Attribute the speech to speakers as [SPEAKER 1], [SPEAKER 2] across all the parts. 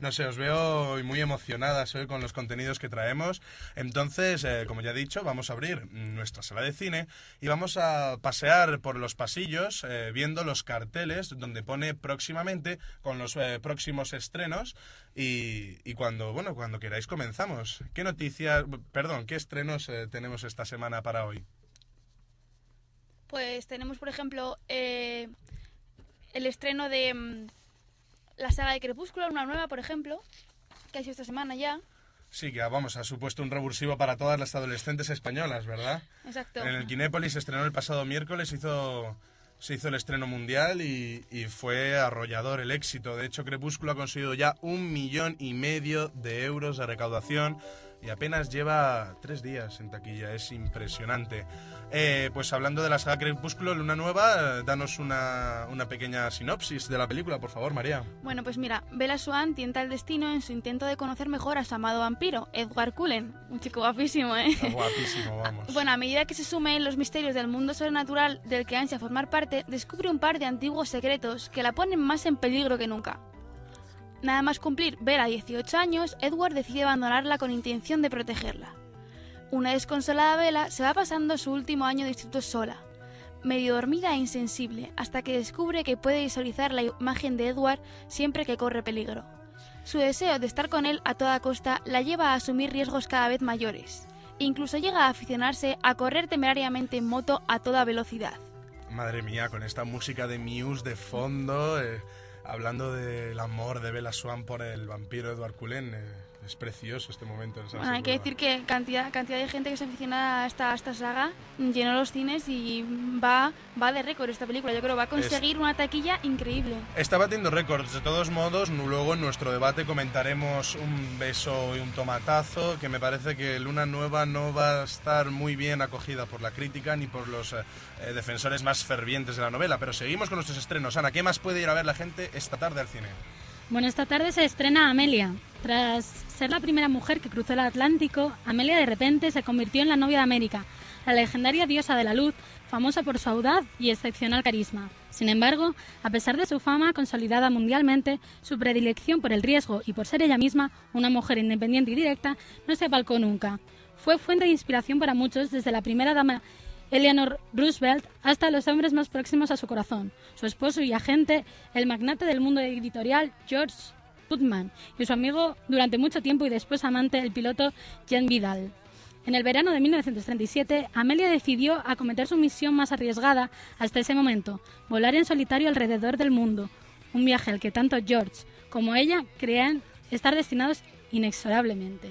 [SPEAKER 1] No sé, os veo muy emocionadas hoy con los contenidos que traemos. Entonces, eh, como ya he dicho, vamos a abrir nuestra sala de cine y vamos a pasear por los pasillos eh, viendo los carteles donde pone próximamente con los eh, próximos estrenos y, y cuando, bueno, cuando queráis comenzamos. ¿Qué noticias, perdón, qué estrenos eh, tenemos esta semana para hoy?
[SPEAKER 2] Pues tenemos, por ejemplo, el estreno de mm, la saga de Crepúsculo, una nueva, por ejemplo, que ha sido esta semana ya.
[SPEAKER 1] Sí, que vamos, ha supuesto un revulsivo para todas las adolescentes españolas, ¿verdad?
[SPEAKER 2] Exacto.
[SPEAKER 1] En el Kinépolis se estrenó el pasado miércoles, hizo, se hizo el estreno mundial y, y fue arrollador el éxito. De hecho, Crepúsculo ha conseguido ya un millón y medio de euros de recaudación y apenas lleva tres días en taquilla. Es impresionante. Eh, pues hablando de la saga Crepúsculo, Luna Nueva, danos una, una pequeña sinopsis de la película, por favor, María.
[SPEAKER 2] Bueno, pues mira, Bella Swan tienta el destino en su intento de conocer mejor a su amado vampiro, Edward Cullen. Un chico guapísimo, ¿eh?
[SPEAKER 1] Está guapísimo, vamos.
[SPEAKER 2] Bueno, a medida que se sume en los misterios del mundo sobrenatural del que ansia formar parte, descubre un par de antiguos secretos que la ponen más en peligro que nunca. Nada más cumplir Vera 18 años, Edward decide abandonarla con intención de protegerla. Una desconsolada Bella se va pasando su último año de instituto sola, medio dormida e insensible, hasta que descubre que puede visualizar la imagen de Edward siempre que corre peligro. Su deseo de estar con él a toda costa la lleva a asumir riesgos cada vez mayores. Incluso llega a aficionarse a correr temerariamente en moto a toda velocidad.
[SPEAKER 1] Madre mía, con esta música de Muse de fondo, eh, hablando del amor de Bella Swan por el vampiro Edward Cullen, eh, es precioso este momento. En
[SPEAKER 2] Bueno, hay que decir que cantidad, cantidad de gente que se aficionada a esta, a esta saga llenó los cines y va, va de récord esta película. Yo creo que va a conseguir una taquilla increíble.
[SPEAKER 1] Está batiendo récords. De todos modos, luego en nuestro debate comentaremos un beso y un tomatazo, que me parece que Luna Nueva no va a estar muy bien acogida por la crítica ni por los eh, eh, defensores más fervientes de la novela. Pero seguimos con nuestros estrenos. Ana, ¿qué más puede ir a ver la gente esta tarde al cine?
[SPEAKER 3] Bueno, esta tarde se estrena Amelia. Tras ser la primera mujer que cruzó el Atlántico, Amelia de repente se convirtió en la novia de América, la legendaria diosa de la luz, famosa por su audaz y excepcional carisma. Sin embargo, a pesar de su fama consolidada mundialmente, su predilección por el riesgo y por ser ella misma una mujer independiente y directa no se apalcó nunca. Fue fuente de inspiración para muchos desde la primera dama Eleanor Roosevelt hasta los hombres más próximos a su corazón, su esposo y agente, el magnate del mundo editorial George Putman, y su amigo durante mucho tiempo y después amante, el piloto Jean Vidal. En el verano de 1937, Amelia decidió acometer su misión más arriesgada hasta ese momento, volar en solitario alrededor del mundo, un viaje al que tanto George como ella creían estar destinados inexorablemente.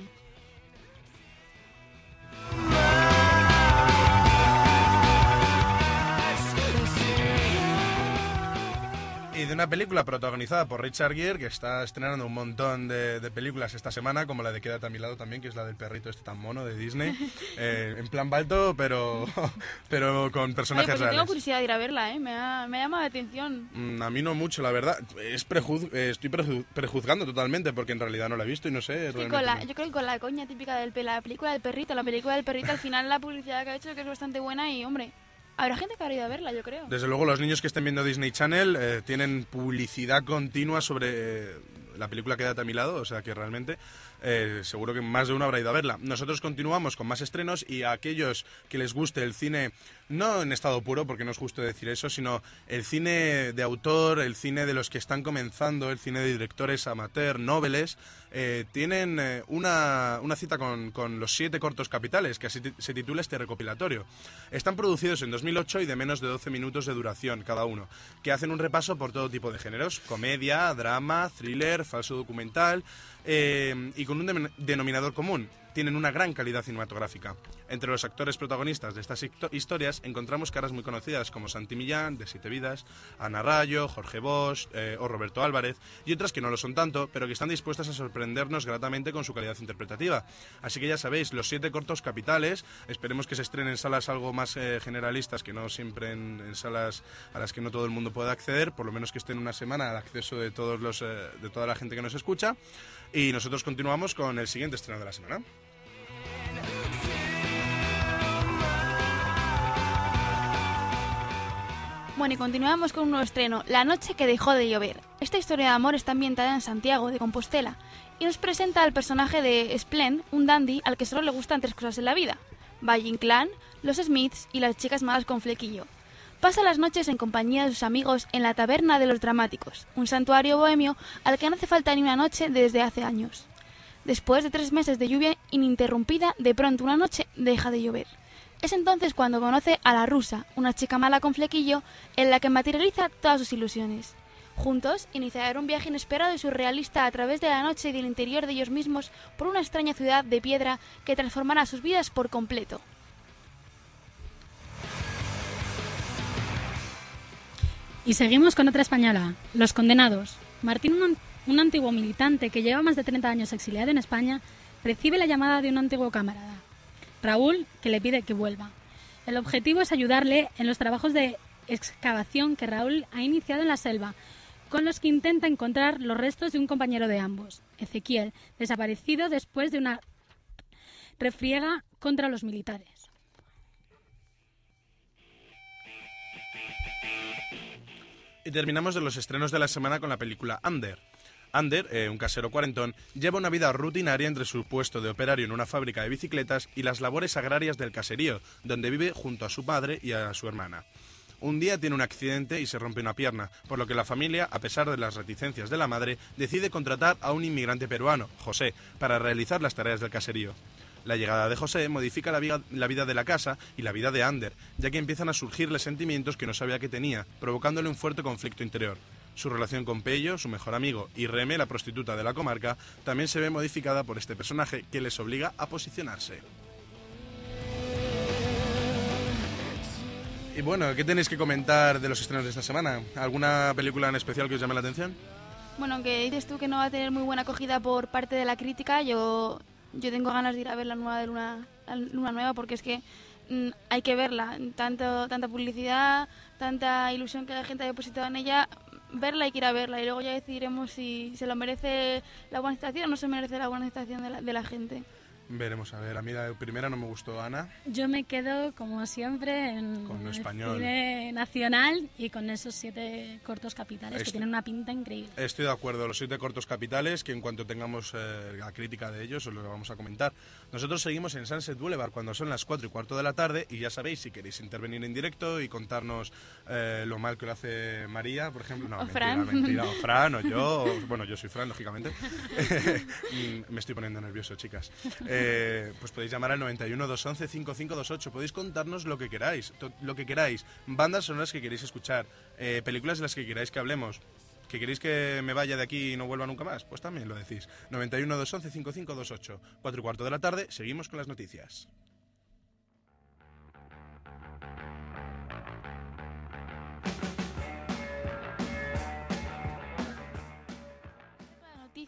[SPEAKER 1] Y de una película protagonizada por Richard Gere, que está estrenando un montón de, de películas esta semana, como la de Quédate a mi lado también, que es la del perrito este tan mono de Disney. Eh, en plan balto, pero, pero con
[SPEAKER 2] Oye,
[SPEAKER 1] personajes
[SPEAKER 2] pues yo tengo
[SPEAKER 1] reales.
[SPEAKER 2] curiosidad de ir a verla, ¿eh? Me ha, me ha llamado la atención.
[SPEAKER 1] Mm, A mí no mucho, la verdad. Es prejuz- eh, estoy preju- prejuzgando totalmente porque en realidad no la he visto y no sé. Realmente
[SPEAKER 2] con la, yo creo que con la coña típica pe- la película del perrito, la película del perrito, al final la publicidad que ha hecho que es bastante buena y, hombre, habrá gente que habrá ido a verla, yo creo.
[SPEAKER 1] Desde luego, los niños que estén viendo Disney Channel eh, tienen publicidad continua sobre eh, la película Quédate a mi lado, o sea que realmente eh, seguro que más de uno habrá ido a verla. Nosotros continuamos con más estrenos y a aquellos que les guste el cine, no en estado puro, porque no es justo decir eso, sino el cine de autor, el cine de los que están comenzando, el cine de directores amateur, noveles, eh, tienen eh, una, una cita con, con los siete cortos capitales, que así se titula este recopilatorio. Están producidos en 2008 y de menos de 12 minutos de duración cada uno, que hacen un repaso por todo tipo de géneros, comedia, drama, thriller, falso documental, eh, y con un denominador común. Tienen una gran calidad cinematográfica. Entre los actores protagonistas de estas historias encontramos caras muy conocidas como Santi Millán, de Siete Vidas, Ana Rayo, Jorge Bosch eh, o Roberto Álvarez, y otras que no lo son tanto, pero que están dispuestas a sorprendernos gratamente con su calidad interpretativa. Así que ya sabéis, los siete cortos capitales, esperemos que se estrenen en salas algo más eh, generalistas, que no siempre en, en salas a las que no todo el mundo pueda acceder, por lo menos que estén una semana al acceso de, todos los, eh, de toda la gente que nos escucha. Y nosotros continuamos con el siguiente estreno de la semana.
[SPEAKER 2] Bueno, y continuamos con un nuevo estreno, La noche que dejó de llover. Esta historia de amor está ambientada en Santiago de Compostela y nos presenta al personaje de Splen, un dandy al que solo le gustan tres cosas en la vida: Valle Inclán, los Smiths y las chicas malas con flequillo. Pasa las noches en compañía de sus amigos en la Taberna de los Dramáticos, un santuario bohemio al que no hace falta ni una noche desde hace años. Después de tres meses de lluvia ininterrumpida, de pronto una noche deja de llover. Es entonces cuando conoce a la rusa, una chica mala con flequillo, en la que materializa todas sus ilusiones. Juntos iniciarán un viaje inesperado y surrealista a través de la noche y del interior de ellos mismos por una extraña ciudad de piedra que transformará sus vidas por completo.
[SPEAKER 3] Y seguimos con otra española, Los Condenados. Martín, un, antiguo militante que lleva más de 30 años exiliado en España, recibe la llamada de un antiguo camarada, Raúl, que le pide que vuelva. El objetivo es ayudarle en los trabajos de excavación que Raúl ha iniciado en la selva, con los que intenta encontrar los restos de un compañero de ambos, Ezequiel, desaparecido después de una refriega contra los militares.
[SPEAKER 1] Y terminamos de los estrenos de la semana con la película Under. Under, eh, un casero cuarentón, lleva una vida rutinaria entre su puesto de operario en una fábrica de bicicletas y las labores agrarias del caserío, donde vive junto a su padre y a su hermana. Un día tiene un accidente y se rompe una pierna, por lo que la familia, a pesar de las reticencias de la madre, decide contratar a un inmigrante peruano, José, para realizar las tareas del caserío. La llegada de José modifica la vida, la vida de la casa y la vida de Ander, ya que empiezan a surgirle sentimientos que no sabía que tenía, provocándole un fuerte conflicto interior. Su relación con Pello, su mejor amigo, y Reme, la prostituta de la comarca, también se ve modificada por este personaje que les obliga a posicionarse. Y bueno, ¿qué tenéis que comentar de los estrenos de esta semana? ¿Alguna película en especial que os llame la atención?
[SPEAKER 2] Bueno, aunque dices tú que no va a tener muy buena acogida por parte de la crítica, yo, yo tengo ganas de ir a ver la nueva de Luna, Luna Nueva porque es que mm, hay que verla. Tanto, tanta publicidad, tanta ilusión que la gente ha depositado en ella, verla hay que ir a verla y luego ya decidiremos si se lo merece la buena aceptación o no se merece la buena aceptación de la, de la gente.
[SPEAKER 1] Veremos, a ver. A mí la primera no me gustó, Ana.
[SPEAKER 3] Yo me quedo, como siempre, en
[SPEAKER 1] Con lo
[SPEAKER 3] el
[SPEAKER 1] español.
[SPEAKER 3] cine nacional y con esos siete cortos capitales
[SPEAKER 1] Esto-
[SPEAKER 3] que tienen una pinta increíble.
[SPEAKER 1] Estoy de acuerdo, los siete cortos capitales, que en cuanto tengamos eh, la crítica de ellos os lo vamos a comentar. Nosotros seguimos en Sunset Boulevard cuando son las 4 y cuarto de la tarde y ya sabéis, si queréis intervenir en directo y contarnos eh, lo mal que lo hace María, por ejemplo, no,
[SPEAKER 2] O
[SPEAKER 1] mentira,
[SPEAKER 2] Fran.
[SPEAKER 1] mentira, o Fran, o yo, o- bueno, yo soy Fran, lógicamente. Mm, Me estoy poniendo nervioso, chicas. Eh, pues podéis llamar al 91 211 5528, podéis contarnos lo que queráis, lo que queráis, bandas sonoras que queréis escuchar, eh, películas de las que queráis que hablemos. ¿Que queréis que me vaya de aquí y no vuelva nunca más? Pues también lo decís. 91 211 5528. 4 y cuarto de la tarde, seguimos con las noticias.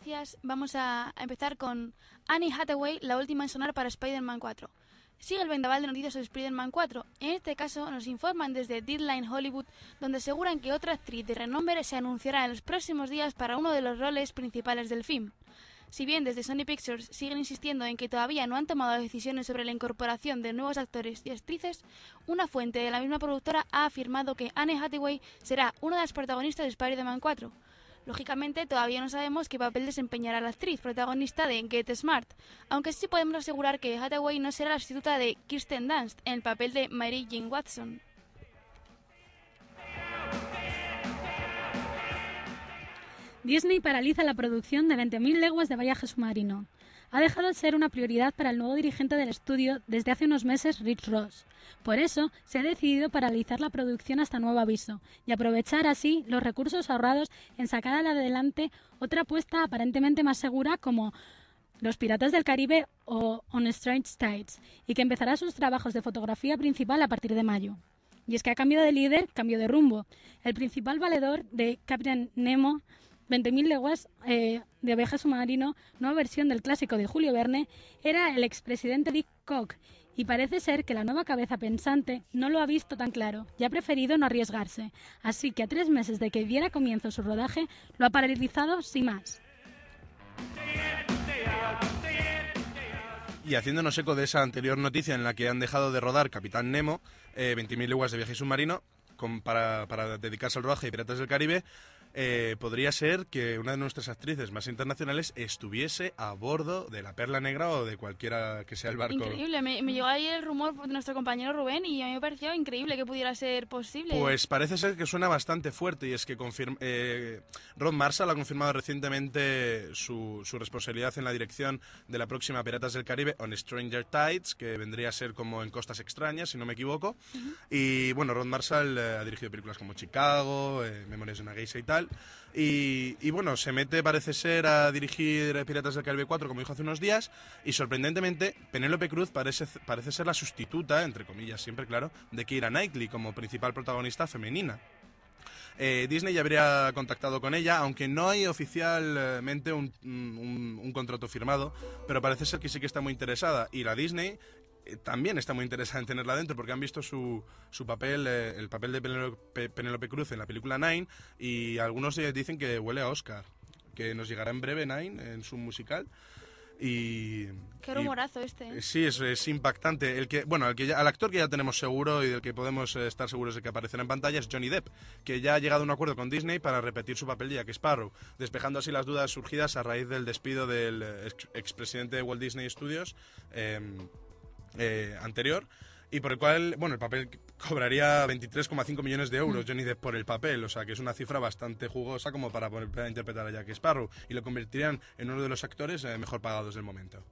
[SPEAKER 2] Noticias vamos a, empezar con Annie Hathaway, la última en sonar para Spider-Man 4. Sigue el vendaval de noticias sobre Spider-Man 4. En este caso nos informan desde Deadline Hollywood, donde aseguran que otra actriz de renombre se anunciará en los próximos días para uno de los roles principales del film. Si bien desde Sony Pictures siguen insistiendo en que todavía no han tomado decisiones sobre la incorporación de nuevos actores y actrices, una fuente de la misma productora ha afirmado que Anne Hathaway será una de las protagonistas de Spider-Man 4. Lógicamente, todavía no sabemos qué papel desempeñará la actriz protagonista de Get Smart, aunque sí podemos asegurar que Hathaway no será la sustituta de Kirsten Dunst en el papel de Mary Jane Watson.
[SPEAKER 3] Disney paraliza la producción de 20.000 leguas de viaje submarino. Ha dejado de ser una prioridad para el nuevo dirigente del estudio desde hace unos meses, Rich Ross. Por eso, se ha decidido paralizar la producción hasta nuevo aviso y aprovechar así los recursos ahorrados en sacar adelante otra apuesta aparentemente más segura como Los Piratas del Caribe o On Strange Tides, y que empezará sus trabajos de fotografía principal a partir de mayo. Y es que a cambio de líder, cambio de rumbo. El principal valedor de Captain Nemo 20.000 leguas eh, de viaje submarino, nueva versión del clásico de Julio Verne, era el expresidente Dick Koch, y parece ser que la nueva cabeza pensante no lo ha visto tan claro y ha preferido no arriesgarse. Así que a tres meses de que diera comienzo su rodaje, lo ha paralizado sin más.
[SPEAKER 1] Y haciéndonos eco de esa anterior noticia en la que han dejado de rodar Capitán Nemo, eh, 20.000 leguas de viaje submarino, para, para dedicarse al rodaje de Piratas del Caribe, eh, podría ser que una de nuestras actrices más internacionales estuviese a bordo de la Perla Negra o de cualquiera que sea el barco.
[SPEAKER 2] Increíble, me, me llegó ahí el rumor de nuestro compañero Rubén y a mí me pareció increíble que pudiera ser posible.
[SPEAKER 1] Pues parece ser que suena bastante fuerte y es que confirm- eh, Ron Marshall ha confirmado recientemente su, su responsabilidad en la dirección de la próxima Piratas del Caribe on Stranger Tides, que vendría a ser como en Costas Extrañas, si no me equivoco. Y bueno, Ron Marshall eh, ha dirigido películas como Chicago, eh, Memorias de una Geisha y tal. Y, bueno, se mete, parece ser, a dirigir Piratas del Caribe 4, como dijo hace unos días, y sorprendentemente, Penélope Cruz parece, parece ser la sustituta, entre comillas, siempre claro, de Keira Knightley como principal protagonista femenina. Eh, Disney ya habría contactado con ella, aunque no hay oficialmente un, contrato firmado, pero parece ser que sí que está muy interesada. Y la Disney también está muy interesada en tenerla dentro, porque han visto su, su papel, eh, el papel de Penélope, Penélope Cruz en la película Nine, y algunos eh, dicen que huele a Oscar, que nos llegará en breve Nine en su musical. Y,
[SPEAKER 2] Qué
[SPEAKER 1] y-
[SPEAKER 2] rumorazo este. ¿eh?
[SPEAKER 1] eh, Sí, es, es impactante. El que, bueno, el que ya- al actor que ya tenemos seguro y del que podemos eh, estar seguros de que aparecerá en pantalla es Johnny Depp, que ya ha llegado a un acuerdo con Disney para repetir su papel de Jack Sparrow, despejando así las dudas surgidas a raíz del despido del eh, ex- expresidente de Walt Disney Studios eh, eh, anterior. Y por el cual, bueno, el papel cobraría 23,5 millones de euros Johnny Depp por el papel, o sea que es una cifra bastante jugosa como para poder interpretar a Jack Sparrow y lo convertirían en uno de los actores eh, mejor pagados del momento.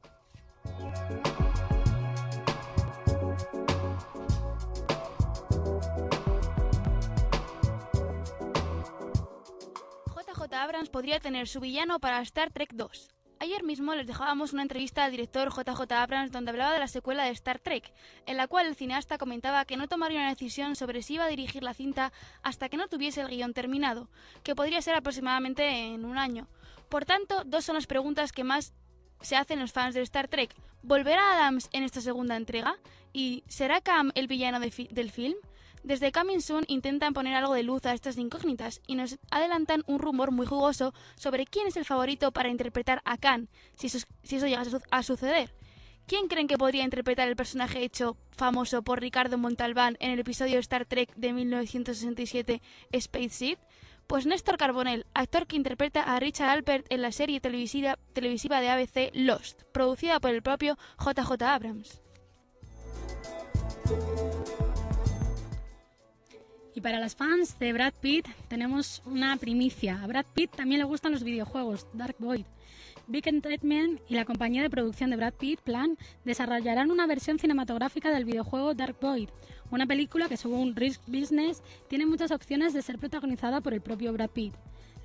[SPEAKER 2] JJ Abrams podría tener su villano para Star Trek 2. Ayer mismo les dejábamos una entrevista al director JJ Abrams donde hablaba de la secuela de Star Trek, en la cual el cineasta comentaba que no tomaría una decisión sobre si iba a dirigir la cinta hasta que no tuviese el guion terminado, que podría ser aproximadamente en un año. Por tanto, dos son las preguntas que más se hacen los fans de Star Trek. ¿Volverá Adams en esta segunda entrega? ¿Y será Cam el villano del film? Desde Coming Soon intentan poner algo de luz a estas incógnitas y nos adelantan un rumor muy jugoso sobre quién es el favorito para interpretar a Khan, si eso, si llega a, su- a suceder. ¿Quién creen que podría interpretar el personaje hecho famoso por Ricardo Montalbán en el episodio Star Trek de 1967 Space Seed? Pues Néstor Carbonell, actor que interpreta a Richard Alpert en la serie televisiva de ABC Lost, producida por el propio JJ Abrams.
[SPEAKER 3] Para las fans de Brad Pitt tenemos una primicia. A Brad Pitt también le gustan los videojuegos, Dark Void. Big Entertainment y la compañía de producción de Brad Pitt, Plan, desarrollarán una versión cinematográfica del videojuego Dark Void, una película que según Risk Business tiene muchas opciones de ser protagonizada por el propio Brad Pitt.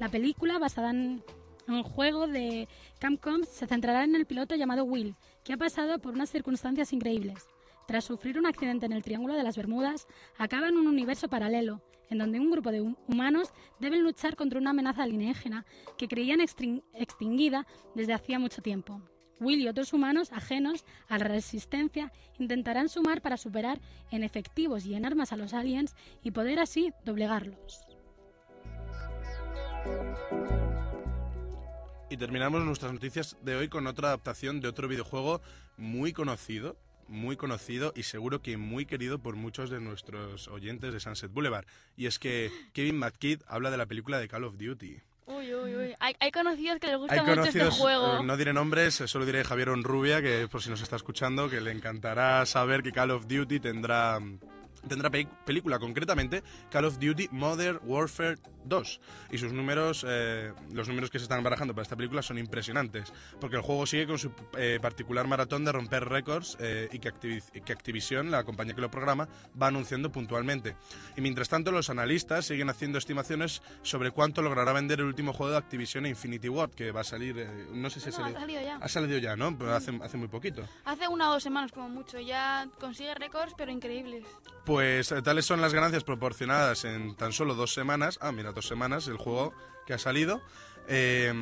[SPEAKER 3] La película, basada en un juego de Capcom, se centrará en el piloto llamado Will, que ha pasado por unas circunstancias increíbles. Tras sufrir un accidente en el Triángulo de las Bermudas, acaba en un universo paralelo, en donde un grupo de hum- humanos deben luchar contra una amenaza alienígena que creían extin- extinguida desde hacía mucho tiempo. Will y otros humanos ajenos a la resistencia intentarán sumar para superar en efectivos y en armas a los aliens y poder así doblegarlos.
[SPEAKER 1] Y terminamos nuestras noticias de hoy con otra adaptación de otro videojuego muy conocido, muy conocido y seguro que muy querido por muchos de nuestros oyentes de Sunset Boulevard. Y es que Kevin McKidd habla de la película de Call of Duty.
[SPEAKER 2] Uy, uy, uy. Hay, hay conocidos que les gusta
[SPEAKER 1] Hay
[SPEAKER 2] mucho
[SPEAKER 1] conocidos,
[SPEAKER 2] este juego.
[SPEAKER 1] eh, no diré nombres, eh, solo diré Javier Onrubia, que por si nos está escuchando, que le encantará saber que Call of Duty tendrá tendrá pe- película, concretamente Call of Duty Modern Warfare 2. Y sus números, eh, los números que se están barajando para esta película son impresionantes, porque el juego sigue con su eh, particular maratón de romper récords eh, y que, Activi- que Activision, la compañía que lo programa, va anunciando puntualmente. Y mientras tanto, los analistas siguen haciendo estimaciones sobre cuánto logrará vender el último juego de Activision Infinity Ward, que va a salir, eh, no sé si
[SPEAKER 2] No,
[SPEAKER 1] ha
[SPEAKER 2] ha
[SPEAKER 1] salido.
[SPEAKER 2] salido ya.
[SPEAKER 1] Ha salido ya, ¿no? Pero hace, hace muy poquito.
[SPEAKER 2] Hace una o dos semanas como mucho. Ya consigue récords, pero increíbles.
[SPEAKER 1] Pues eh, tales son las ganancias proporcionadas en tan solo dos semanas. Ah, mira, dos semanas el juego que ha salido. Eh,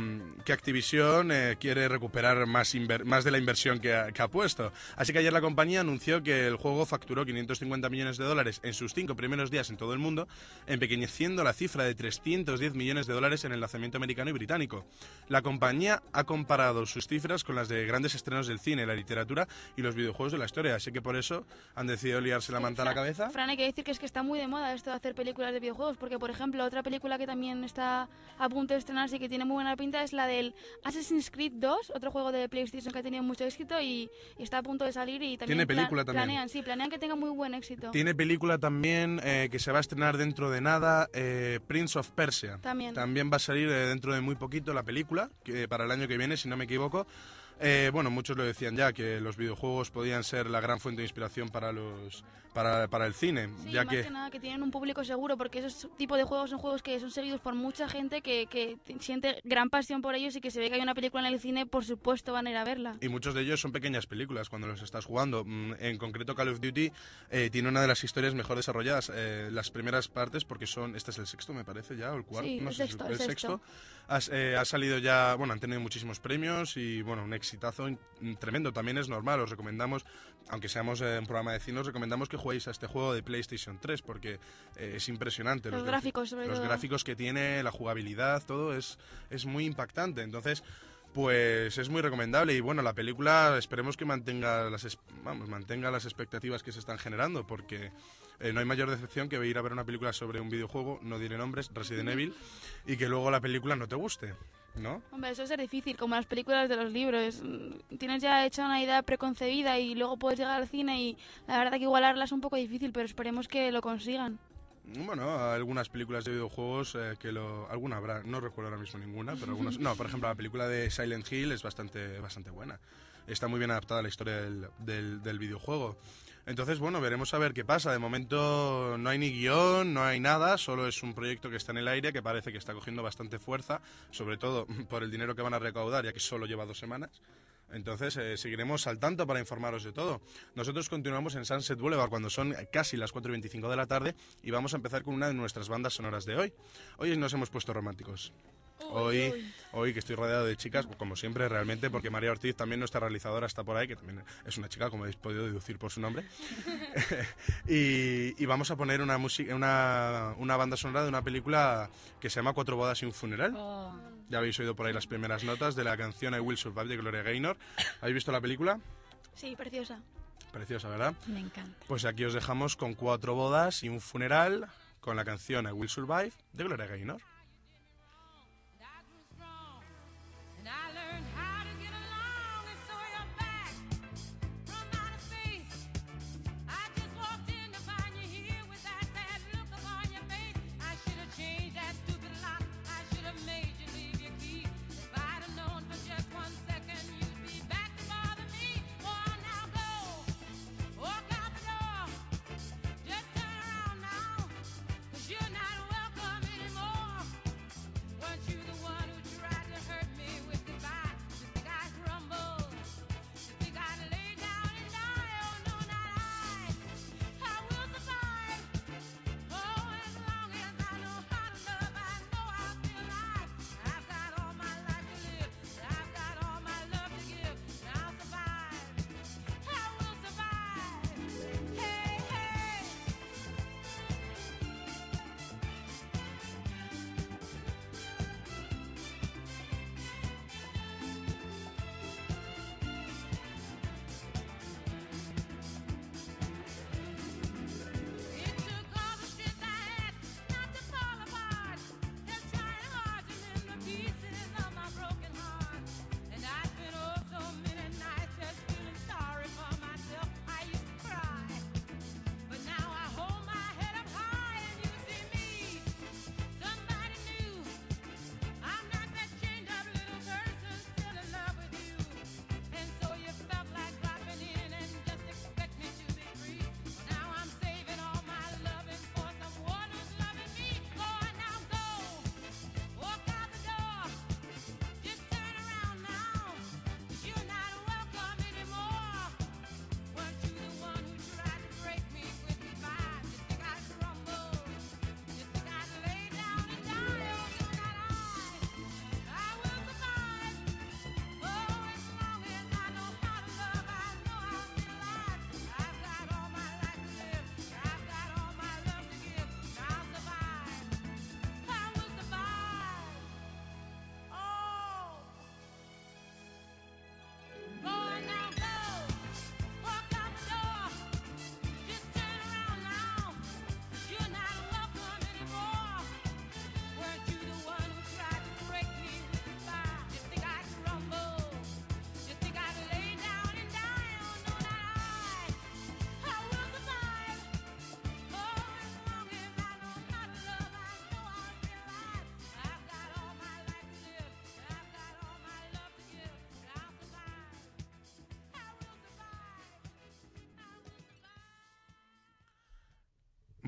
[SPEAKER 1] que Activision eh, quiere recuperar más, más de la inversión que ha, que ha puesto. Así que ayer la compañía anunció que el juego facturó 550 millones de dólares en sus cinco primeros días en todo el mundo, empequeñeciendo la cifra de 310 millones de dólares en el lanzamiento americano y británico. La compañía ha comparado sus cifras con las de grandes estrenos del cine, la literatura y los videojuegos de la historia, así que por eso han decidido liarse la manta a la cabeza.
[SPEAKER 2] Fran, hay que decir que es que está muy de moda esto de hacer películas de videojuegos, porque por ejemplo otra película que también está a punto de estrenarse y que tiene muy buena pinta es la del Assassin's Creed 2, otro juego de PlayStation que ha tenido mucho éxito y, y está a punto de salir y también
[SPEAKER 1] Tiene película también.
[SPEAKER 2] planean, sí, planean que tenga muy buen éxito.
[SPEAKER 1] Tiene película también eh, que se va a estrenar dentro de nada, eh, Prince of Persia.
[SPEAKER 2] También.
[SPEAKER 1] va a salir eh, dentro de muy poquito la película, que para el año que viene, si no me equivoco. Eh, bueno, muchos lo decían ya, que los videojuegos podían ser la gran fuente de inspiración para, los, para, para el cine,
[SPEAKER 2] Sí,
[SPEAKER 1] ya
[SPEAKER 2] más
[SPEAKER 1] que...
[SPEAKER 2] que nada que tienen un público seguro, porque esos tipos de juegos son juegos que son seguidos por mucha gente que, que siente gran pasión por ellos y que se ve que hay una película en el cine, por supuesto van a ir a verla.
[SPEAKER 1] Y muchos de ellos son pequeñas películas cuando los estás jugando. Mm, En concreto, Call of Duty eh, tiene una de las historias mejor desarrolladas. Eh, las primeras partes, porque son. Este es el sexto, me parece ya, o el cuarto.
[SPEAKER 2] Sí,
[SPEAKER 1] no
[SPEAKER 2] el sexto,
[SPEAKER 1] el,
[SPEAKER 2] el
[SPEAKER 1] sexto. Has- eh, ha salido ya. Bueno, han tenido muchísimos premios y, bueno, un exitazo in- tremendo. También es normal, os recomendamos, aunque seamos eh, un programa de cine, os recomendamos que juguéis a este juego de PlayStation 3 porque eh, es impresionante.
[SPEAKER 2] Los gráficos, sobre
[SPEAKER 1] Los
[SPEAKER 2] todo.
[SPEAKER 1] gráficos que tiene, la jugabilidad, todo es, es muy impactante. Entonces. Pues es muy recomendable y bueno, la película esperemos que mantenga las, vamos, mantenga las expectativas que se están generando porque eh, no hay mayor decepción que ir a ver una película sobre un videojuego, no diré nombres, Resident Evil, y que luego la película no te guste, ¿no?
[SPEAKER 2] Hombre, eso es difícil, como las películas de los libros. Mm, Tienes ya hecha una idea preconcebida y luego puedes llegar al cine y la verdad que igualarla es un poco difícil, pero esperemos que lo consigan.
[SPEAKER 1] Bueno, algunas películas de videojuegos eh, que lo... Alguna habrá, no recuerdo ahora mismo ninguna, pero algunas... No, por ejemplo, la película de Silent Hill es bastante, bastante buena. Está muy bien adaptada a la historia del, del, del videojuego. Entonces, bueno, veremos a ver qué pasa. De momento no hay ni guion, no hay nada, solo es un proyecto que está en el aire, que parece que está cogiendo bastante fuerza, sobre todo por el dinero que van a recaudar, ya que solo lleva dos semanas. Entonces, eh, seguiremos al tanto para informaros de todo. Nosotros continuamos en Sunset Boulevard cuando son casi las 4 y 25 de la tarde y vamos a empezar con una de nuestras bandas sonoras de hoy. Hoy nos hemos puesto románticos. Hoy, hoy que estoy rodeado de chicas, como siempre realmente, porque María Ortiz, también nuestra realizadora, está por ahí, que también es una chica, como habéis podido deducir por su nombre. y, y vamos a poner una, una, una banda sonora de una película que se llama Cuatro bodas y un funeral.
[SPEAKER 3] Oh,
[SPEAKER 1] Ya habéis oído por ahí las primeras notas de la canción I Will Survive de Gloria Gaynor. ¿Habéis visto la película?
[SPEAKER 2] Sí, preciosa.
[SPEAKER 1] Preciosa, ¿verdad?
[SPEAKER 3] me encanta.
[SPEAKER 1] Pues aquí os dejamos con cuatro bodas y un funeral con la canción I Will Survive de Gloria Gaynor.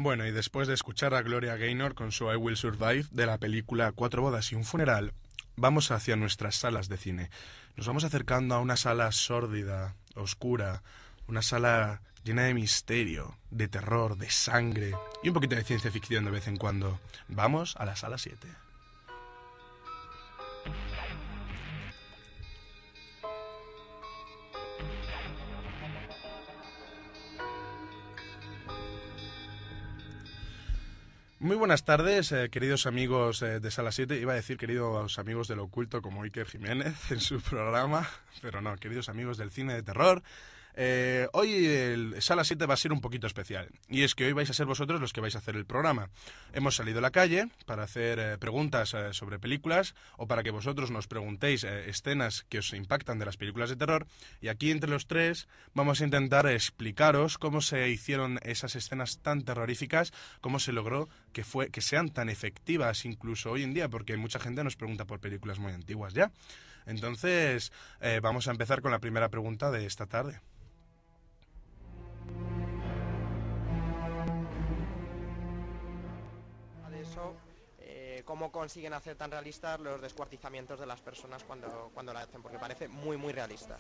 [SPEAKER 1] Bueno, y después de escuchar a Gloria Gaynor con su I Will Survive de la película Cuatro bodas y un funeral, vamos hacia nuestras salas de cine. Nos vamos acercando a una sala sórdida, oscura, una sala llena de misterio, de terror, de sangre y un poquito de ciencia ficción de vez en cuando. Vamos a la sala 7. Buenas tardes, eh, queridos amigos eh, de Sala 7. Iba a decir queridos amigos del oculto como Iker Jiménez en su programa, pero no, queridos amigos del cine de terror. Eh, hoy el Sala 7 va a ser un poquito especial, y es que hoy vais a ser vosotros los que vais a hacer el programa. Hemos salido a la calle para hacer eh, preguntas eh, sobre películas o para que vosotros nos preguntéis escenas que os impactan de las películas de terror, y aquí entre los tres vamos a intentar explicaros cómo se hicieron esas escenas tan terroríficas, cómo se logró que, fue, que sean tan efectivas incluso hoy en día, porque mucha gente nos pregunta por películas muy antiguas ya. Entonces, vamos a empezar con la primera pregunta de esta tarde.
[SPEAKER 4] De eso, eh, cómo consiguen hacer tan realistas los descuartizamientos de las personas cuando, cuando la hacen, porque parece muy, muy realista.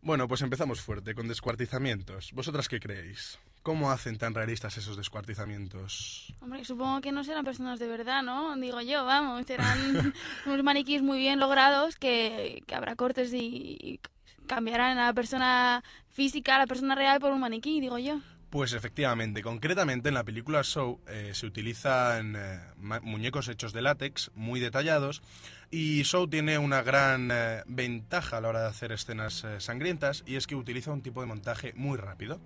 [SPEAKER 1] Bueno, pues empezamos fuerte, con descuartizamientos. ¿Vosotras qué creéis? ¿Cómo hacen tan realistas esos descuartizamientos?
[SPEAKER 2] Hombre, supongo que no serán personas de verdad, ¿no? Digo yo, vamos, serán unos maniquíes muy bien logrados que, que habrá cortes y, y cambiarán a la persona física, a la persona real por un maniquí, digo yo.
[SPEAKER 1] Pues efectivamente, concretamente en la película Show eh, se utilizan eh, muñecos hechos de látex muy detallados y Show tiene una gran eh, ventaja a la hora de hacer escenas sangrientas y es que utiliza un tipo de montaje muy rápido.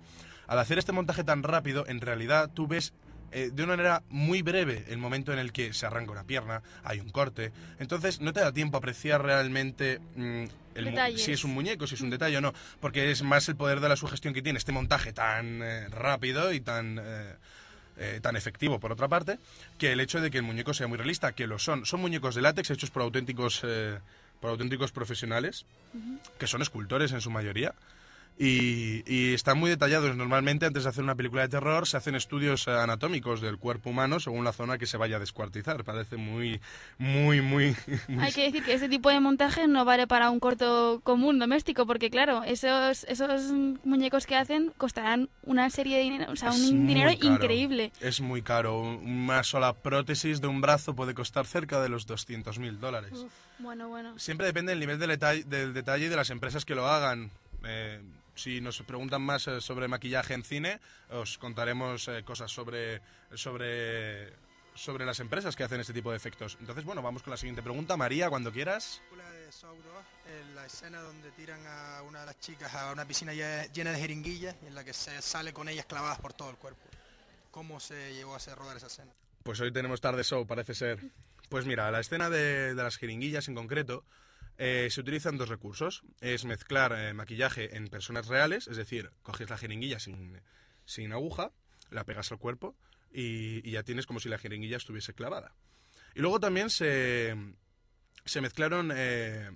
[SPEAKER 1] Al hacer este montaje tan rápido, en realidad tú ves de una manera muy breve el momento en el que se arranca una pierna, hay un corte, entonces no te da tiempo a apreciar realmente mm, el si es un muñeco, si es un detalle o no, porque es más el poder de la sugestión que tiene este montaje tan eh, rápido y tan, eh, eh, tan efectivo, por otra parte, que el hecho de que el muñeco sea muy realista, que lo son. Son muñecos de látex hechos por auténticos, por auténticos profesionales, que son escultores en su mayoría. Y, y están muy detallados. Normalmente, antes de hacer una película de terror, se hacen estudios eh, anatómicos del cuerpo humano según la zona que se vaya a descuartizar. Parece muy, muy, muy. muy
[SPEAKER 2] Hay que decir que ese tipo de montaje no vale para un corto común doméstico, porque claro, esos, esos muñecos que hacen costarán una serie de dinero, o sea,
[SPEAKER 1] Es
[SPEAKER 2] un dinero
[SPEAKER 1] caro.
[SPEAKER 2] increíble.
[SPEAKER 1] Es muy caro. Una sola prótesis de un brazo puede costar cerca de los 200.000 dólares.
[SPEAKER 2] Uf, bueno, bueno.
[SPEAKER 1] Siempre depende del nivel del detalle, del detalle y de las empresas que lo hagan. Eh, si nos preguntan más eh, sobre maquillaje en cine, os contaremos eh, cosas sobre, sobre, sobre las empresas que hacen este tipo de efectos. Entonces, bueno, vamos con la siguiente pregunta. María, cuando quieras.
[SPEAKER 5] de Saw 2, en la escena donde tiran a una de las chicas a una piscina lle- llena de jeringuillas y en la que se sale con ellas clavadas por todo el cuerpo. ¿Cómo se llevó a hacer rodar esa escena?
[SPEAKER 1] Pues hoy tenemos tarde show, parece ser. Pues mira, la escena de, de las jeringuillas en concreto eh, se utilizan dos recursos. Es mezclar eh, maquillaje en personas reales, es decir, coges la jeringuilla sin, sin aguja, la pegas al cuerpo y, y ya tienes como si la jeringuilla estuviese clavada. Y luego también se, se mezclaron eh,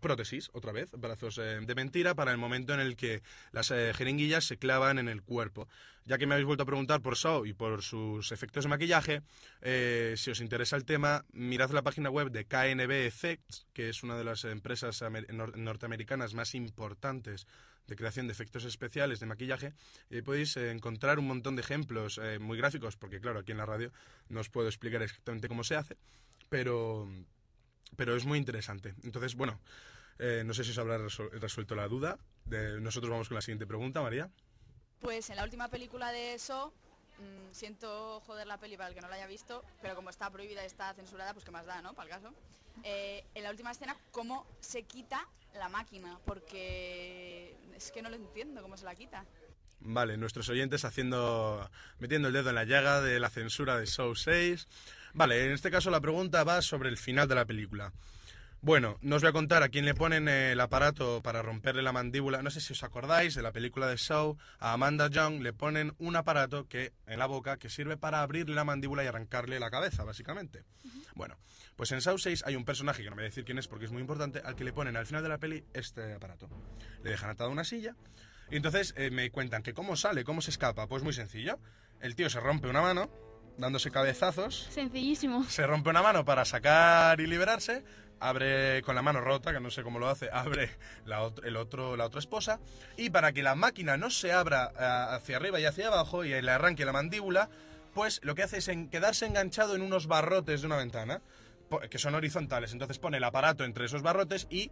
[SPEAKER 1] prótesis, otra vez, brazos eh, de mentira, para el momento en el que las eh, jeringuillas se clavan en el cuerpo. Ya que me habéis vuelto a preguntar por Saw y por sus efectos de maquillaje, eh, si os interesa el tema, mirad la página web de KNB Effects, que es una de las empresas amer- nor- norteamericanas más importantes de creación de efectos especiales de maquillaje, y podéis encontrar un montón de ejemplos muy gráficos, porque claro, aquí en la radio no os puedo explicar exactamente cómo se hace, pero, pero es muy interesante. Entonces, bueno, eh, no sé si os habrá resuelto la duda. De- nosotros vamos con la siguiente pregunta, María.
[SPEAKER 6] Pues en la última película de eso, mm, siento joder la peli para el que no la haya visto, pero como está prohibida y está censurada, pues qué más da, ¿no? Para el caso. Eh, en la última escena, ¿cómo se quita la máquina? Porque es que no lo entiendo cómo se la quita.
[SPEAKER 1] Vale, nuestros oyentes haciendo metiendo el dedo en la llaga de la censura de Show 6. Vale, en este caso la pregunta va sobre el final de la película. Bueno, no os voy a contar a quién le ponen eh, el aparato para romperle la mandíbula. No sé si os acordáis de la película de Show. A Amanda Young le ponen un aparato que en la boca que sirve para abrirle la mandíbula y arrancarle la cabeza, básicamente. Bueno, pues en Show 6 hay un personaje que no me voy a decir quién es porque es muy importante, al que le ponen al final de la peli este aparato. Le dejan atado a una silla Y entonces eh, me cuentan que cómo sale, cómo se escapa. Pues muy sencillo. El tío se rompe una mano, dándose cabezazos.
[SPEAKER 2] Sencillísimo.
[SPEAKER 1] Se rompe una mano para sacar y liberarse. Abre con la mano rota, que no sé cómo lo hace, abre la, el otro, la otra esposa. Y para que la máquina no se abra ah, hacia arriba y hacia abajo y le arranque la mandíbula, pues lo que hace es en- quedarse enganchado en unos barrotes de una ventana, que son horizontales. Entonces pone el aparato entre esos barrotes y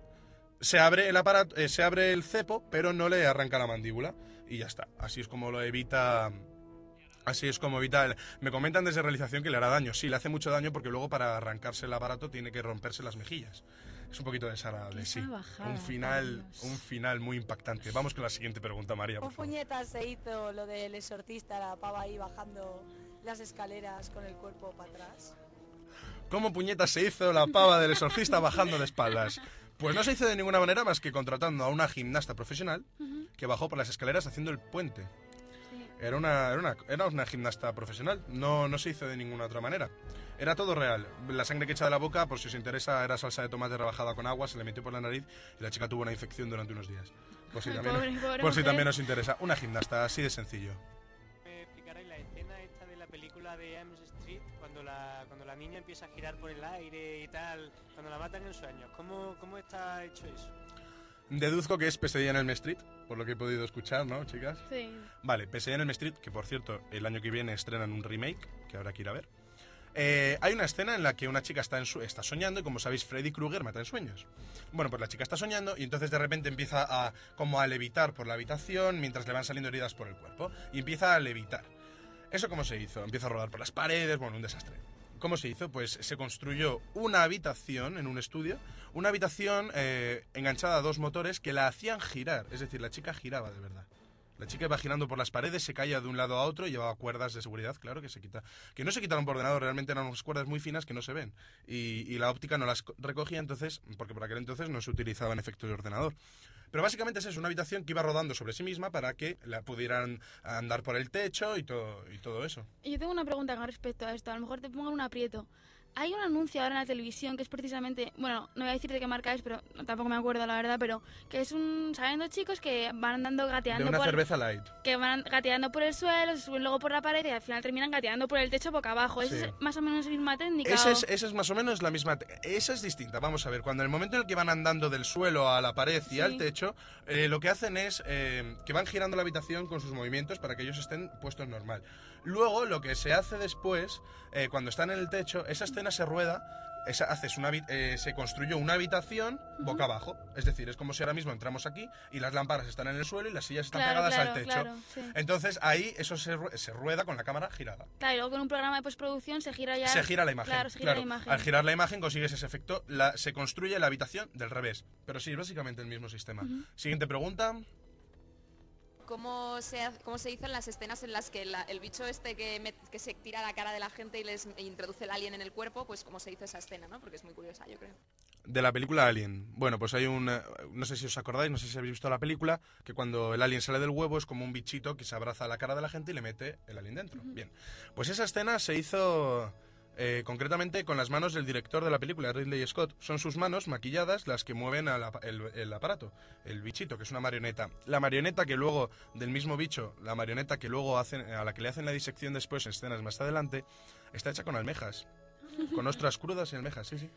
[SPEAKER 1] se abre el aparato, eh, se abre el cepo, pero no le arranca la mandíbula. Y ya está. Así es como lo evita. Así es como evita. el- Me comentan desde realización que le hará daño. Sí, le hace mucho daño porque luego para arrancarse el aparato tiene que romperse las mejillas. Es un poquito desagradable, sí. Un final,
[SPEAKER 3] Dios.
[SPEAKER 1] un final muy impactante. Vamos con la siguiente pregunta, María. por
[SPEAKER 7] ¿Cómo
[SPEAKER 1] favor.
[SPEAKER 7] puñetas se hizo lo del exorcista, la pava ahí bajando las escaleras con el cuerpo para atrás?
[SPEAKER 1] ¿Cómo puñetas se hizo la pava del exorcista bajando de espaldas? Pues no se hizo de ninguna manera más que contratando a una gimnasta profesional que bajó por las escaleras haciendo el puente. Era una, era una, era una gimnasta profesional, no, no se hizo de ninguna otra manera. Era todo real. La sangre que echa de la boca, por si os interesa, era salsa de tomate rebajada con agua, se le metió por la nariz y la chica tuvo una infección durante unos días. Por si también,
[SPEAKER 2] pobre, pobre
[SPEAKER 1] por si también os interesa. Una gimnasta, así de sencillo.
[SPEAKER 8] ¿Me explicaréis la escena esta de la película de cuando la, cuando la niña empieza a girar por el aire y tal, cuando la matan en sueños? ¿Cómo, cómo está hecho eso?
[SPEAKER 1] Deduzco que es Pesadilla en el Street, por lo que he podido escuchar, ¿no, chicas?
[SPEAKER 2] Sí.
[SPEAKER 1] Vale, Pesadilla en el Street, que por cierto, el año que viene estrenan un remake, que habrá que ir a ver. Eh, hay una escena en la que una chica está, en su- está soñando y como sabéis Freddy Krueger mata en sueños. Bueno, pues la chica está soñando y entonces de repente empieza a como a levitar por la habitación mientras le van saliendo heridas por el cuerpo y empieza a levitar. ¿Eso cómo se hizo? Empieza a rodar por las paredes, bueno, un desastre. ¿Cómo se hizo? Pues se construyó una habitación en un estudio, una habitación eh, enganchada a dos motores que la hacían girar, es decir, la chica giraba de verdad. La chica iba girando por las paredes, se caía de un lado a otro y llevaba cuerdas de seguridad, claro, que se quita, que no se quitaron por ordenador, realmente eran unas cuerdas muy finas que no se ven. Y, la óptica no las co- recogía entonces, porque por aquel entonces no se utilizaban efectos de ordenador. Pero básicamente es eso, una habitación que iba rodando sobre sí misma para que la pudieran andar por el techo y todo, y todo eso.
[SPEAKER 2] Yo tengo una pregunta con respecto a esto. A lo mejor te pongo un aprieto. Hay un anuncio ahora en la televisión que es precisamente, bueno, no voy a decir de qué marca es, pero tampoco me acuerdo la verdad, pero que es un, salen dos chicos que van andando
[SPEAKER 1] De
[SPEAKER 2] gateando
[SPEAKER 1] una
[SPEAKER 2] por,
[SPEAKER 1] cerveza light.
[SPEAKER 2] que van gateando por el suelo, se suben luego por la pared y al final terminan gateando por el techo boca abajo. ¿Es
[SPEAKER 1] Sí.
[SPEAKER 2] más o menos la misma técnica?
[SPEAKER 1] Esa
[SPEAKER 2] o-
[SPEAKER 1] es, esa es más o menos la misma. Esa es distinta. Vamos a ver, cuando en el momento en el que van andando del suelo a la pared y
[SPEAKER 2] Sí.
[SPEAKER 1] al techo, eh, lo que hacen es eh, que van girando la habitación con sus movimientos para que ellos estén puestos normal. Luego, lo que se hace después, eh, cuando están en el techo, esa escena se rueda. Esa, haces una, eh, se construyó una habitación boca abajo. Es decir, es como si ahora mismo entramos aquí y las lámparas están en el suelo y las sillas están
[SPEAKER 2] Claro,
[SPEAKER 1] pegadas
[SPEAKER 2] claro,
[SPEAKER 1] al techo.
[SPEAKER 2] claro, sí.
[SPEAKER 1] Entonces ahí eso se, ru- se rueda con la cámara girada.
[SPEAKER 2] Claro, y luego con un programa de postproducción se gira ya...
[SPEAKER 1] Se gira la imagen.
[SPEAKER 2] Claro, se gira la imagen.
[SPEAKER 1] Al girar la imagen consigues ese efecto. La- se construye la habitación del revés. Pero sí, es básicamente el mismo sistema. Siguiente pregunta.
[SPEAKER 9] ¿Cómo se, cómo se hizo en las escenas en las que la- el bicho este que, met- que se tira a la cara de la gente y les e introduce el alien en el cuerpo, pues cómo se hizo esa escena, ¿no? Porque es muy curiosa, yo creo.
[SPEAKER 1] De la película Alien. Bueno, pues hay un... eh, No sé si os acordáis, no sé si habéis visto la película, que cuando el alien sale del huevo es como un bichito que se abraza a la cara de la gente y le mete el alien dentro. Bien. Pues esa escena se hizo eh, concretamente con las manos del director de la película, Ridley Scott. Son sus manos maquilladas las que mueven el, aparato, el bichito, que es una marioneta. La marioneta que luego, del mismo bicho, la marioneta que luego hacen, a la que le hacen la disección después en escenas más adelante, está hecha con almejas. Con ostras crudas y almejas, sí, sí.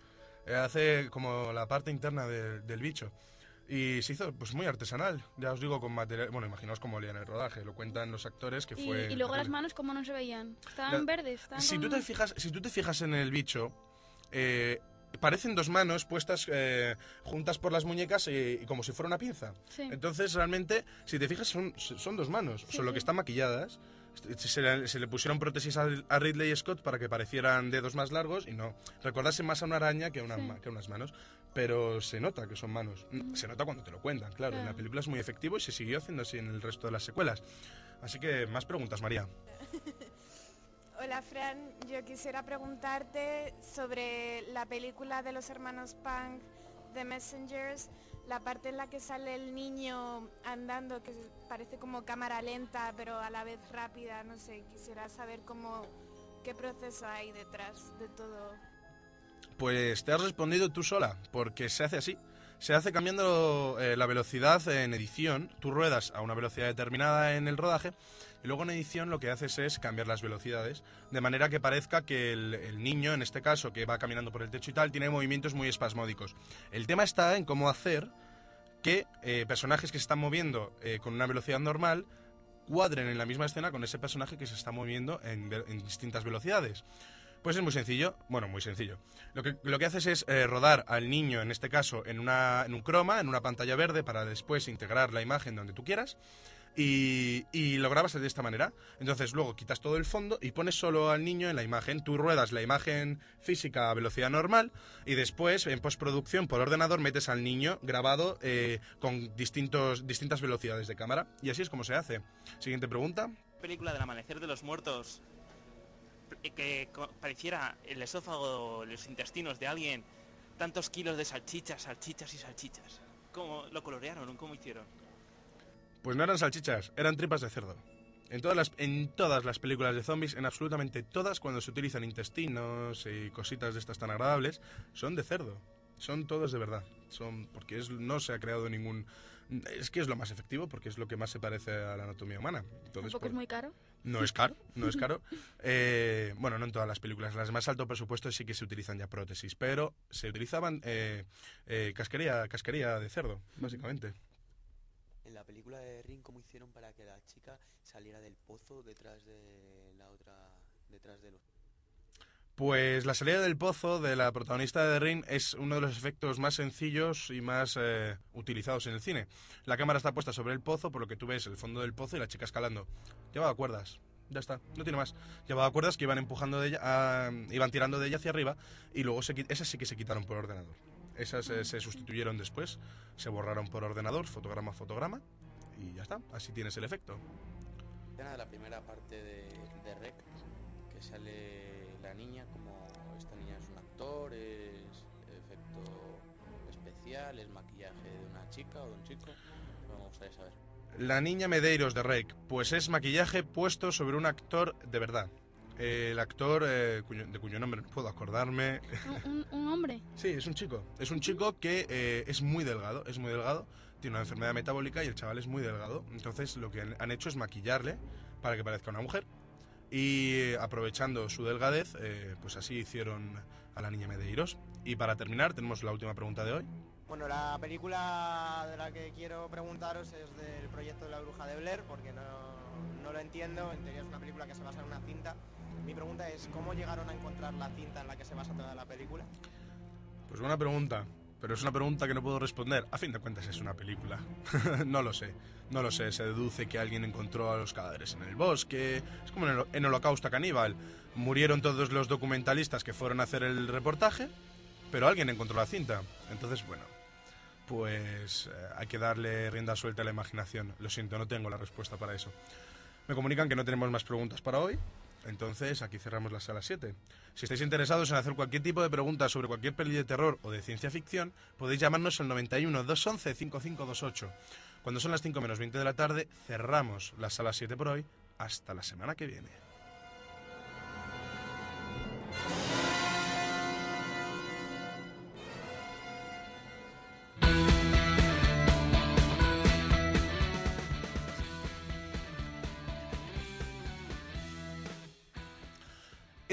[SPEAKER 1] Eh, hace como la parte interna de- del bicho. Y se hizo pues muy artesanal, ya os digo, con material... Bueno, imaginaos cómo olía en el rodaje, lo cuentan los actores que
[SPEAKER 2] Y,
[SPEAKER 1] fue...
[SPEAKER 2] y luego las manos, ¿cómo no se veían? Estaban
[SPEAKER 1] La-
[SPEAKER 2] verdes, estaban
[SPEAKER 1] Si tú,
[SPEAKER 2] como-
[SPEAKER 1] te fijas, si tú te fijas en el bicho, eh, parecen dos manos puestas eh, juntas por las muñecas y, y como si fuera una pinza.
[SPEAKER 2] Sí.
[SPEAKER 1] Entonces, realmente, si te fijas, son, son dos manos,
[SPEAKER 2] Sí,
[SPEAKER 1] solo
[SPEAKER 2] sí.
[SPEAKER 1] que están maquilladas. Se le, se le pusieron prótesis a, a Ridley Scott para que parecieran dedos más largos y no. Recordase más a una araña que a, una, que a unas manos. Pero se nota que son manos. Se nota cuando te lo cuentan, claro. En la película es muy efectivo y se siguió haciendo así en el resto de las secuelas. Así que, más preguntas, María.
[SPEAKER 10] Hola Fran, yo quisiera preguntarte sobre la película de los hermanos Punk, The Messengers, la parte en la que sale el niño andando, que parece como cámara lenta, pero a la vez rápida, no sé, quisiera saber cómo, qué proceso hay detrás de todo.
[SPEAKER 1] Pues te has respondido tú sola, porque se hace así. se hace cambiando eh, la velocidad en edición. Tú ruedas a una velocidad determinada en el rodaje y luego en edición lo que haces es cambiar las velocidades de manera que parezca que el, niño, en este caso, que va caminando por el techo y tal, tiene movimientos muy espasmódicos. El tema está en cómo hacer que eh, personajes que se están moviendo eh, con una velocidad normal cuadren en la misma escena con ese personaje que se está moviendo en distintas velocidades. Pues es muy sencillo, bueno, muy sencillo. Lo que, lo que haces es eh, rodar al niño, en este caso, en, una, en un croma, en una pantalla verde, para después integrar la imagen donde tú quieras. Y, y lo grabas de esta manera. Entonces luego quitas todo el fondo y pones solo al niño en la imagen. Tú ruedas la imagen física a velocidad normal y después en postproducción por ordenador metes al niño grabado eh, con distintos, distintas velocidades de cámara. Y así es como se hace. Siguiente pregunta.
[SPEAKER 11] película del amanecer de los muertos que pareciera el esófago, los intestinos de alguien, tantos kilos de salchichas, salchichas y salchichas. ¿Cómo lo colorearon? ¿Cómo hicieron?
[SPEAKER 1] Pues no eran salchichas, eran tripas de cerdo. En todas las, en todas las películas de zombies, en absolutamente todas, cuando se utilizan intestinos y cositas de estas tan agradables, son de cerdo. Son todos de verdad. Son porque es, no se ha creado ningún... Es que es lo más efectivo porque es lo que más se parece a la anatomía humana. Entonces,
[SPEAKER 2] ¿Tampoco
[SPEAKER 1] por-
[SPEAKER 2] es muy caro?
[SPEAKER 1] No es caro, no es caro. Eh, bueno, no en todas las películas. Las más alto presupuesto sí que se utilizan ya prótesis, pero se utilizaban eh, eh, casquería, casquería de cerdo, básicamente.
[SPEAKER 12] En la película de Ring, ¿cómo hicieron para que la chica saliera del pozo detrás de la otra, detrás de los...
[SPEAKER 1] Pues la salida del pozo de la protagonista de The Ring es uno de los efectos más sencillos y más eh, utilizados en el cine. La cámara está puesta sobre el pozo, por lo que tú ves el fondo del pozo y la chica escalando. Llevaba cuerdas, ya está, no tiene más. Llevaba cuerdas que iban empujando de ella, ah, iban tirando de ella hacia arriba y luego se esas sí que se quitaron por ordenador. Esas eh, se sustituyeron después, se borraron por ordenador, fotograma fotograma y ya está, así tienes el efecto.
[SPEAKER 12] la primera parte de, de Rec, que sale la niña como esta niña es un actor, es efecto especial, es maquillaje de una chica o de un chico, me gustaría saber.
[SPEAKER 1] La niña Medeiros de Rake, pues es maquillaje puesto sobre un actor de verdad. El actor, eh, cuyo- de cuyo nombre no puedo acordarme.
[SPEAKER 2] ¿Un, un- un hombre?
[SPEAKER 1] Sí, es un chico. Es un chico que eh, es muy delgado, es muy delgado, tiene una enfermedad metabólica y el chaval es muy delgado. Entonces lo que han- han hecho es maquillarle para que parezca una mujer. Y eh, aprovechando su delgadez, eh, pues así hicieron a la niña Medeiros. Y para terminar, tenemos la última pregunta de hoy.
[SPEAKER 4] Bueno, la película de la que quiero preguntaros es del proyecto de la bruja de Blair, porque no, no lo entiendo, en teoría es una película que se basa en una cinta. Mi pregunta es, ¿cómo llegaron a encontrar la cinta en la que se basa toda la película?
[SPEAKER 1] Pues buena pregunta, pero es una pregunta que no puedo responder. A fin de cuentas es una película. no lo sé, no lo sé. Se deduce que alguien encontró a los cadáveres en el bosque. Es como en, el, Holocausto Caníbal. Murieron todos los documentalistas que fueron a hacer el reportaje, pero alguien encontró la cinta. Entonces, bueno, pues eh, hay que darle rienda suelta a la imaginación. Lo siento, no tengo la respuesta para eso. Me comunican que no tenemos más preguntas para hoy. Entonces, aquí cerramos la sala 7. Si estáis interesados en hacer cualquier tipo de preguntas sobre cualquier peli de terror o de ciencia ficción, podéis llamarnos al 91 211 5528. Cuando son las 5 menos 20 de la tarde, cerramos la sala 7 por hoy. Hasta la semana que viene.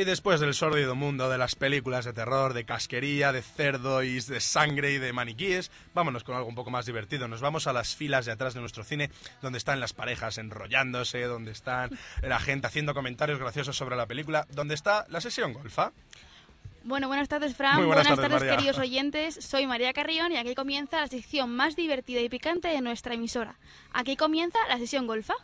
[SPEAKER 1] Y después del sórdido mundo de las películas de terror, de casquería, de cerdo y de sangre y de maniquíes, vámonos con algo un poco más divertido. Nos vamos a las filas de atrás de nuestro cine, donde están las parejas enrollándose, donde están la gente haciendo comentarios graciosos sobre la película, donde está la sesión golfa.
[SPEAKER 2] Bueno, buenas tardes, Fran.
[SPEAKER 1] Muy buenas tardes,
[SPEAKER 2] queridos oyentes. Soy María Carrión y aquí comienza la sección más divertida y picante de nuestra emisora. Aquí comienza la sesión golfa.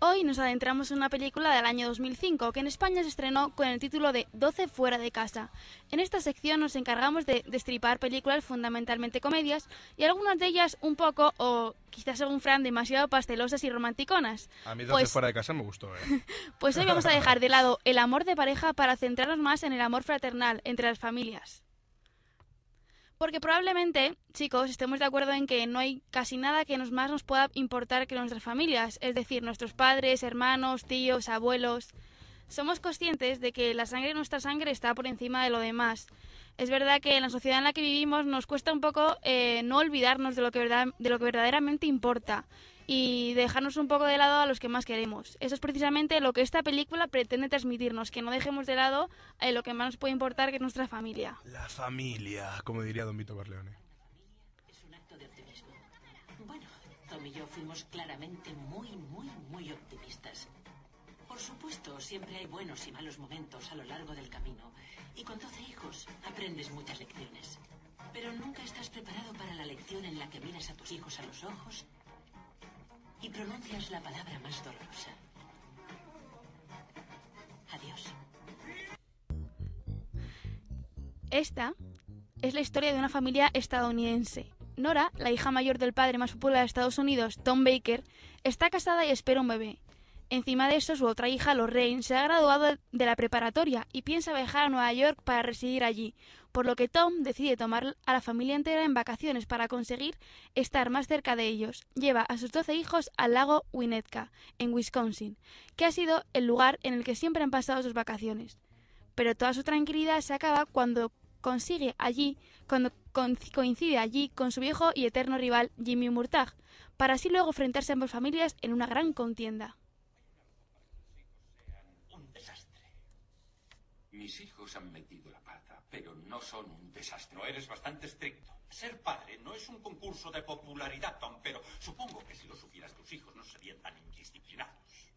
[SPEAKER 2] Hoy nos adentramos en una película del año 2005 que en España se estrenó con el título de 12 fuera de casa. En esta sección nos encargamos de destripar películas fundamentalmente comedias y algunas de ellas un poco, o quizás según Fran, demasiado pastelosas y romanticonas.
[SPEAKER 1] A mí 12
[SPEAKER 2] Pues-
[SPEAKER 1] fuera de casa me gustó, ¿eh?
[SPEAKER 2] Pues hoy vamos a dejar de lado el amor de pareja para centrarnos más en el amor fraternal entre las familias. Porque probablemente, chicos, estemos de acuerdo en que no hay casi nada que nos más nos pueda importar que nuestras familias, es decir, nuestros padres, hermanos, tíos, abuelos. somos conscientes de que la sangre de nuestra sangre está por encima de lo demás. Es verdad que en la sociedad en la que vivimos nos cuesta un poco eh, no olvidarnos de lo, que de lo que verdaderamente importa y dejarnos un poco de lado a los que más queremos. Eso es precisamente lo que esta película pretende transmitirnos, que no dejemos de lado eh, lo que más nos puede importar, que es nuestra familia.
[SPEAKER 1] La familia, como diría Don Vito Corleone.
[SPEAKER 13] Bueno, Tom y yo fuimos claramente muy, muy, muy optimistas. Por supuesto, siempre hay buenos y malos momentos a lo largo del camino. Y con 12 hijos aprendes muchas lecciones. Pero nunca estás preparado para la lección en la que miras a tus hijos a los ojos y pronuncias la palabra más dolorosa. Adiós.
[SPEAKER 2] Esta es la historia de una familia estadounidense. Nora, la hija mayor del padre más popular de Estados Unidos, Tom Baker, está casada y espera un bebé. Encima de eso, su otra hija, Lorraine, se ha graduado de la preparatoria y piensa viajar a Nueva York para residir allí, por lo que Tom decide tomar a la familia entera en vacaciones para conseguir estar más cerca de ellos. Lleva a sus 12 hijos al lago Winnetka, en Wisconsin, que ha sido el lugar en el que siempre han pasado sus vacaciones pero toda su tranquilidad se acaba cuando consigue allí, cuando coincide allí con su viejo y eterno rival Jimmy Murtagh, para así luego enfrentarse a ambas familias en una gran contienda.
[SPEAKER 14] Un desastre. Mis hijos han metido la pata, pero no son un desastre. No eres bastante estricto. Ser padre no es un concurso de popularidad, Tom, pero supongo que si lo supieras tus hijos no serían tan indisciplinados.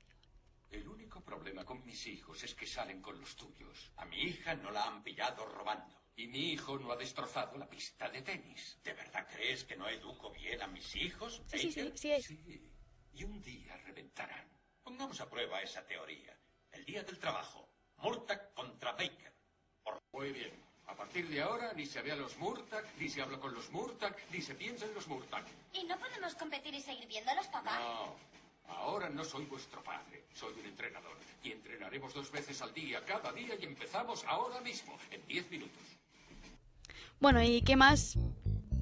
[SPEAKER 14] El único problema con mis hijos es que salen con los tuyos. A mi hija no la han pillado robando. Y mi hijo no ha destrozado la pista de tenis. ¿De verdad crees que no educo bien a mis hijos?
[SPEAKER 2] Sí, sí, sí, sí es.
[SPEAKER 14] Y un día reventarán. Pongamos a prueba esa teoría. El día del trabajo. Murtagh contra Baker.
[SPEAKER 15] Muy bien. A partir de ahora ni se ve a los Murtagh, ni se habla con los Murtagh, ni se piensa en los Murtagh.
[SPEAKER 16] ¿Y no podemos competir y seguir viéndolos, papá?
[SPEAKER 15] No. Ahora no soy vuestro padre, soy un entrenador. Y entrenaremos dos veces al día, cada día, y empezamos ahora mismo, en diez minutos.
[SPEAKER 2] Bueno, ¿y qué más?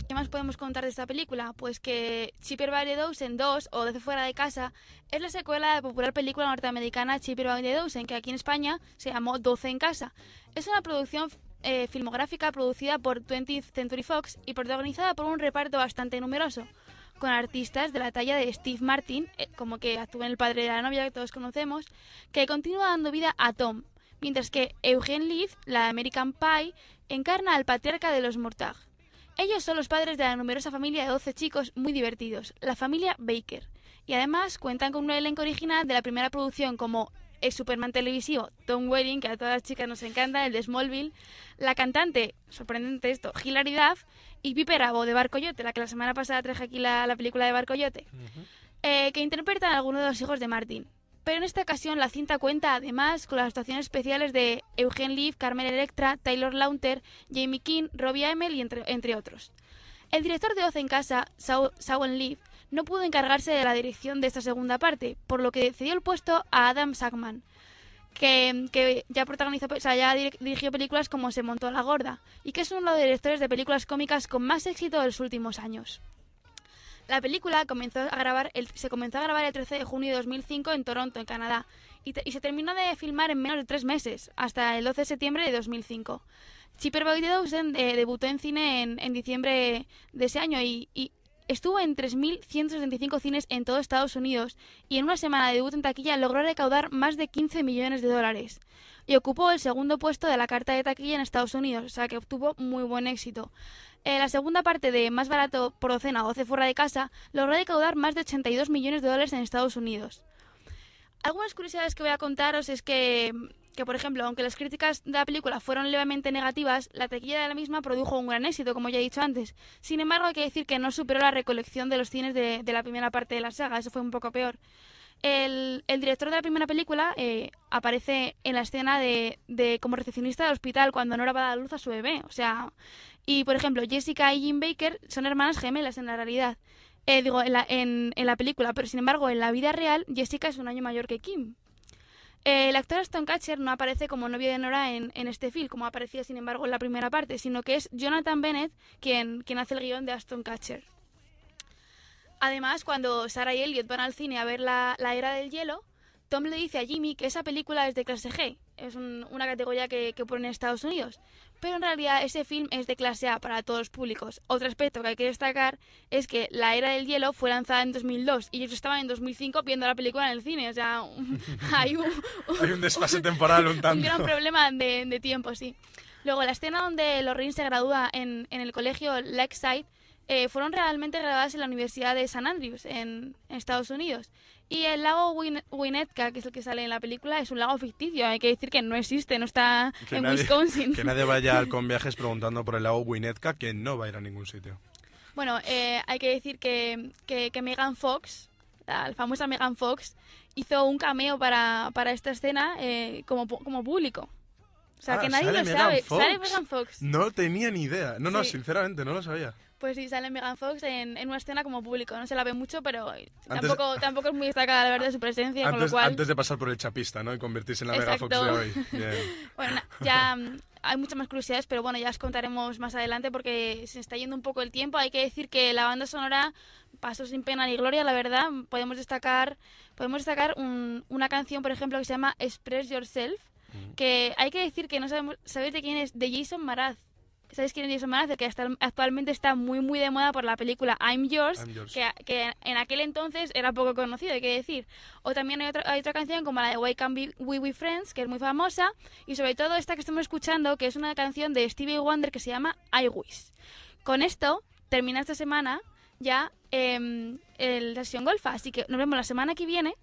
[SPEAKER 2] ¿Qué más podemos contar de esta película? Pues que Chipper by the Dozen 2 o Desde fuera de casa es la secuela de la popular película norteamericana Chipper by the Dozen, que aquí en España se llamó 12 en casa. Es una producción eh, filmográfica producida por 20th Century Fox y protagonizada por un reparto bastante numeroso, con artistas de la talla de Steve Martin, eh, como que actúa en El padre de la novia que todos conocemos, que continúa dando vida a Tom, mientras que Eugene Leaf, la American Pie, encarna al patriarca de los Murtagh. Ellos son los padres de la numerosa familia de 12 chicos muy divertidos, la familia Baker, y además cuentan con un elenco original de la primera producción como el Superman televisivo Tom Welling, que a todas las chicas nos encanta, el de Smallville, la cantante, sorprendente esto, Hilary Duff, y Pipe Rabo de Barcoyote, la que la semana pasada traje aquí la, la película de Barcoyote, eh, que interpretan a algunos de los hijos de Martin. Pero en esta ocasión la cinta cuenta además con las actuaciones especiales de Eugene Leaf, Carmen Electra, Taylor Lautner, Jamie King, Robbie Amell y entre, otros. El director de Oz en casa, Sawan Leaf, no pudo encargarse de la dirección de esta segunda parte, por lo que cedió el puesto a Adam Sackman, que, ya protagonizó, o sea, ya dir- dirigió películas como Se montó la gorda, y que es uno de los directores de películas cómicas con más éxito de los últimos años. La película comenzó a grabar se comenzó a grabar el 13 de junio de 2005 en Toronto, en Canadá, y, se terminó de filmar en menos de tres meses, hasta el 12 de septiembre de 2005. Chipper Boy Dawson eh, debutó en cine en, en diciembre de ese año y, y estuvo en 3.175 cines en todo Estados Unidos y en una semana de debut en taquilla logró recaudar más de 15 millones de dólares y ocupó el segundo puesto de la carta de taquilla en Estados Unidos, o sea que obtuvo muy buen éxito. Eh, la segunda parte de Más barato por docena o 12 fuera de casa logró recaudar más de 82 millones de dólares en Estados Unidos. Algunas curiosidades que voy a contaros es que, que, por ejemplo, aunque las críticas de la película fueron levemente negativas, la taquilla de la misma produjo un gran éxito, como ya he dicho antes. Sin embargo, hay que decir que no superó la recolección de los cines de, de la primera parte de la saga, eso fue un poco peor. El, el director de la primera película eh, aparece en la escena de, de como recepcionista del hospital cuando Nora va a dar luz a su bebé. O sea, y por ejemplo, Jessica y Jim Baker son hermanas gemelas en la realidad. Eh, digo, en la, en, en la película, pero sin embargo, en la vida real, Jessica es un año mayor que Kim. El actor Aston Catcher no aparece como novio de Nora en, este film, como aparecía sin embargo en la primera parte, sino que es Jonathan Bennett quien, hace el guion de Aston Catcher. Además, cuando Sarah y Elliot van al cine a ver la, era del hielo, Tom le dice a Jimmy que esa película es de clase G, es un- una categoría que, que ponen en Estados Unidos, pero en realidad ese film es de clase A para todos los públicos. Otro aspecto que hay que destacar es que La Era del Hielo fue lanzada en 2002 y ellos estaban en 2005 viendo la película en el cine, o sea, un- hay un,
[SPEAKER 1] Hay un desfase temporal un
[SPEAKER 2] un
[SPEAKER 1] tanto.
[SPEAKER 2] gran problema de, de tiempo, sí. Luego, la escena donde Lorraine se gradúa en, en el colegio Lakeside eh, fueron realmente grabadas en la Universidad de San Andrews, en, en Estados Unidos. Y el lago Win- Winnetka, que es el que sale en la película, es un lago ficticio. Hay que decir que no existe, no está
[SPEAKER 1] Que
[SPEAKER 2] en
[SPEAKER 1] nadie,
[SPEAKER 2] Wisconsin.
[SPEAKER 1] que nadie vaya al con viajes preguntando por el lago Winnetka, que no va a ir a ningún sitio.
[SPEAKER 2] Bueno, eh, hay que decir que, que, que Megan Fox, la famosa Megan Fox, hizo un cameo para, para esta escena eh, como, como público. O sea,
[SPEAKER 1] Ah,
[SPEAKER 2] que nadie
[SPEAKER 1] ¿sale
[SPEAKER 2] lo
[SPEAKER 1] Megan
[SPEAKER 2] sabe.
[SPEAKER 1] Fox?
[SPEAKER 2] Sale Megan Fox.
[SPEAKER 1] No tenía ni idea. No, no, sinceramente, no lo sabía.
[SPEAKER 2] Pues sí, sale Megan Fox en, en una escena como público. No se la ve mucho, pero
[SPEAKER 1] Antes-
[SPEAKER 2] tampoco, tampoco es muy destacada, la verdad, su presencia, con lo
[SPEAKER 1] Antes,
[SPEAKER 2] cual...
[SPEAKER 1] antes de pasar por el chapista, ¿no? Y convertirse en la Mega Fox de
[SPEAKER 2] Exacto.
[SPEAKER 1] hoy. Bien.
[SPEAKER 2] Bueno, ya mm, hay muchas más curiosidades, pero bueno, ya os contaremos más adelante porque se está yendo un poco el tiempo. Hay que decir que la banda sonora pasó sin pena ni gloria, la verdad. Podemos destacar, podemos destacar un- una canción, por ejemplo, que se llama Express Yourself, que hay que decir que no sabemos, ¿sabéis de quién es? De Jason Mraz. ¿Sabéis quién es? El que hasta- actualmente está muy muy de moda por la película I'm Yours,
[SPEAKER 1] I'm Yours.
[SPEAKER 2] Que, que en aquel entonces era poco conocido, hay que decir. O también hay otra, hay otra canción como la de Why Can't Be- We Be Friends, que es muy famosa, y sobre todo esta que estamos escuchando, que es una canción de Stevie Wonder que se llama I Wish. Con esto termina esta semana ya em, el- la sesión golfa, así que nos vemos la semana que viene.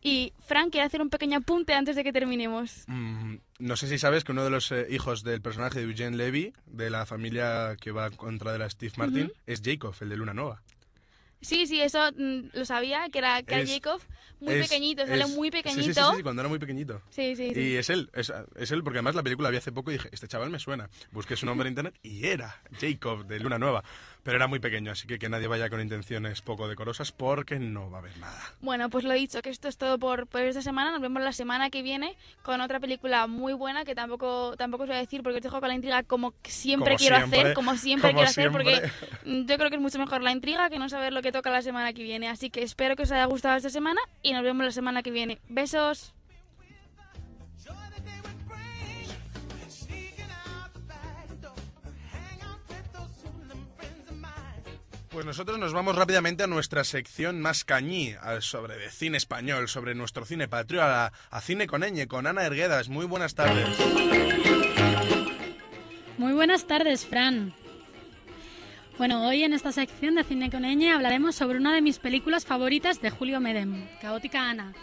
[SPEAKER 2] Y Frank quiere hacer un pequeño apunte antes de que terminemos.
[SPEAKER 1] Mm, no sé si sabes que uno de los eh, hijos del personaje de Eugene Levy, de la familia que va contra de la Steve Martin, es Jacob, el de Luna Nova.
[SPEAKER 2] Sí, sí, eso mm, lo sabía, que era, que era Jacob, muy
[SPEAKER 1] Es-
[SPEAKER 2] pequeñito, sale
[SPEAKER 1] es-
[SPEAKER 2] muy
[SPEAKER 1] sí,
[SPEAKER 2] pequeñito.
[SPEAKER 1] Sí, sí, sí, cuando era muy pequeñito.
[SPEAKER 2] Sí, sí, sí.
[SPEAKER 1] Y es él, es, es él, porque además la película la vi hace poco y dije, este chaval me suena. Busqué su nombre en internet y era Jacob de Luna Nueva. Pero era muy pequeño, así que que nadie vaya con intenciones poco decorosas porque no va a haber nada.
[SPEAKER 2] Bueno, pues lo he dicho, que esto es todo por, por esta semana. Nos vemos la semana que viene con otra película muy buena que tampoco, tampoco os voy a decir porque os dejo con la intriga como siempre
[SPEAKER 1] Como
[SPEAKER 2] quiero
[SPEAKER 1] siempre,
[SPEAKER 2] hacer, como siempre
[SPEAKER 1] como
[SPEAKER 2] quiero hacer, porque mm, yo creo que es mucho mejor la intriga que no saber lo que toca la semana que viene. Así que espero que os haya gustado esta semana y nos vemos la semana que viene. Besos.
[SPEAKER 1] Pues nosotros nos vamos rápidamente a nuestra sección más cañí, sobre de cine español, sobre nuestro cine patrio, a, Cine con Eñe, con Ana Erguedas. Muy buenas tardes.
[SPEAKER 3] Muy buenas tardes, Fran. Bueno, hoy en esta sección de Cine con Ñ hablaremos sobre una de mis películas favoritas de Julio Medem, Caótica Ana.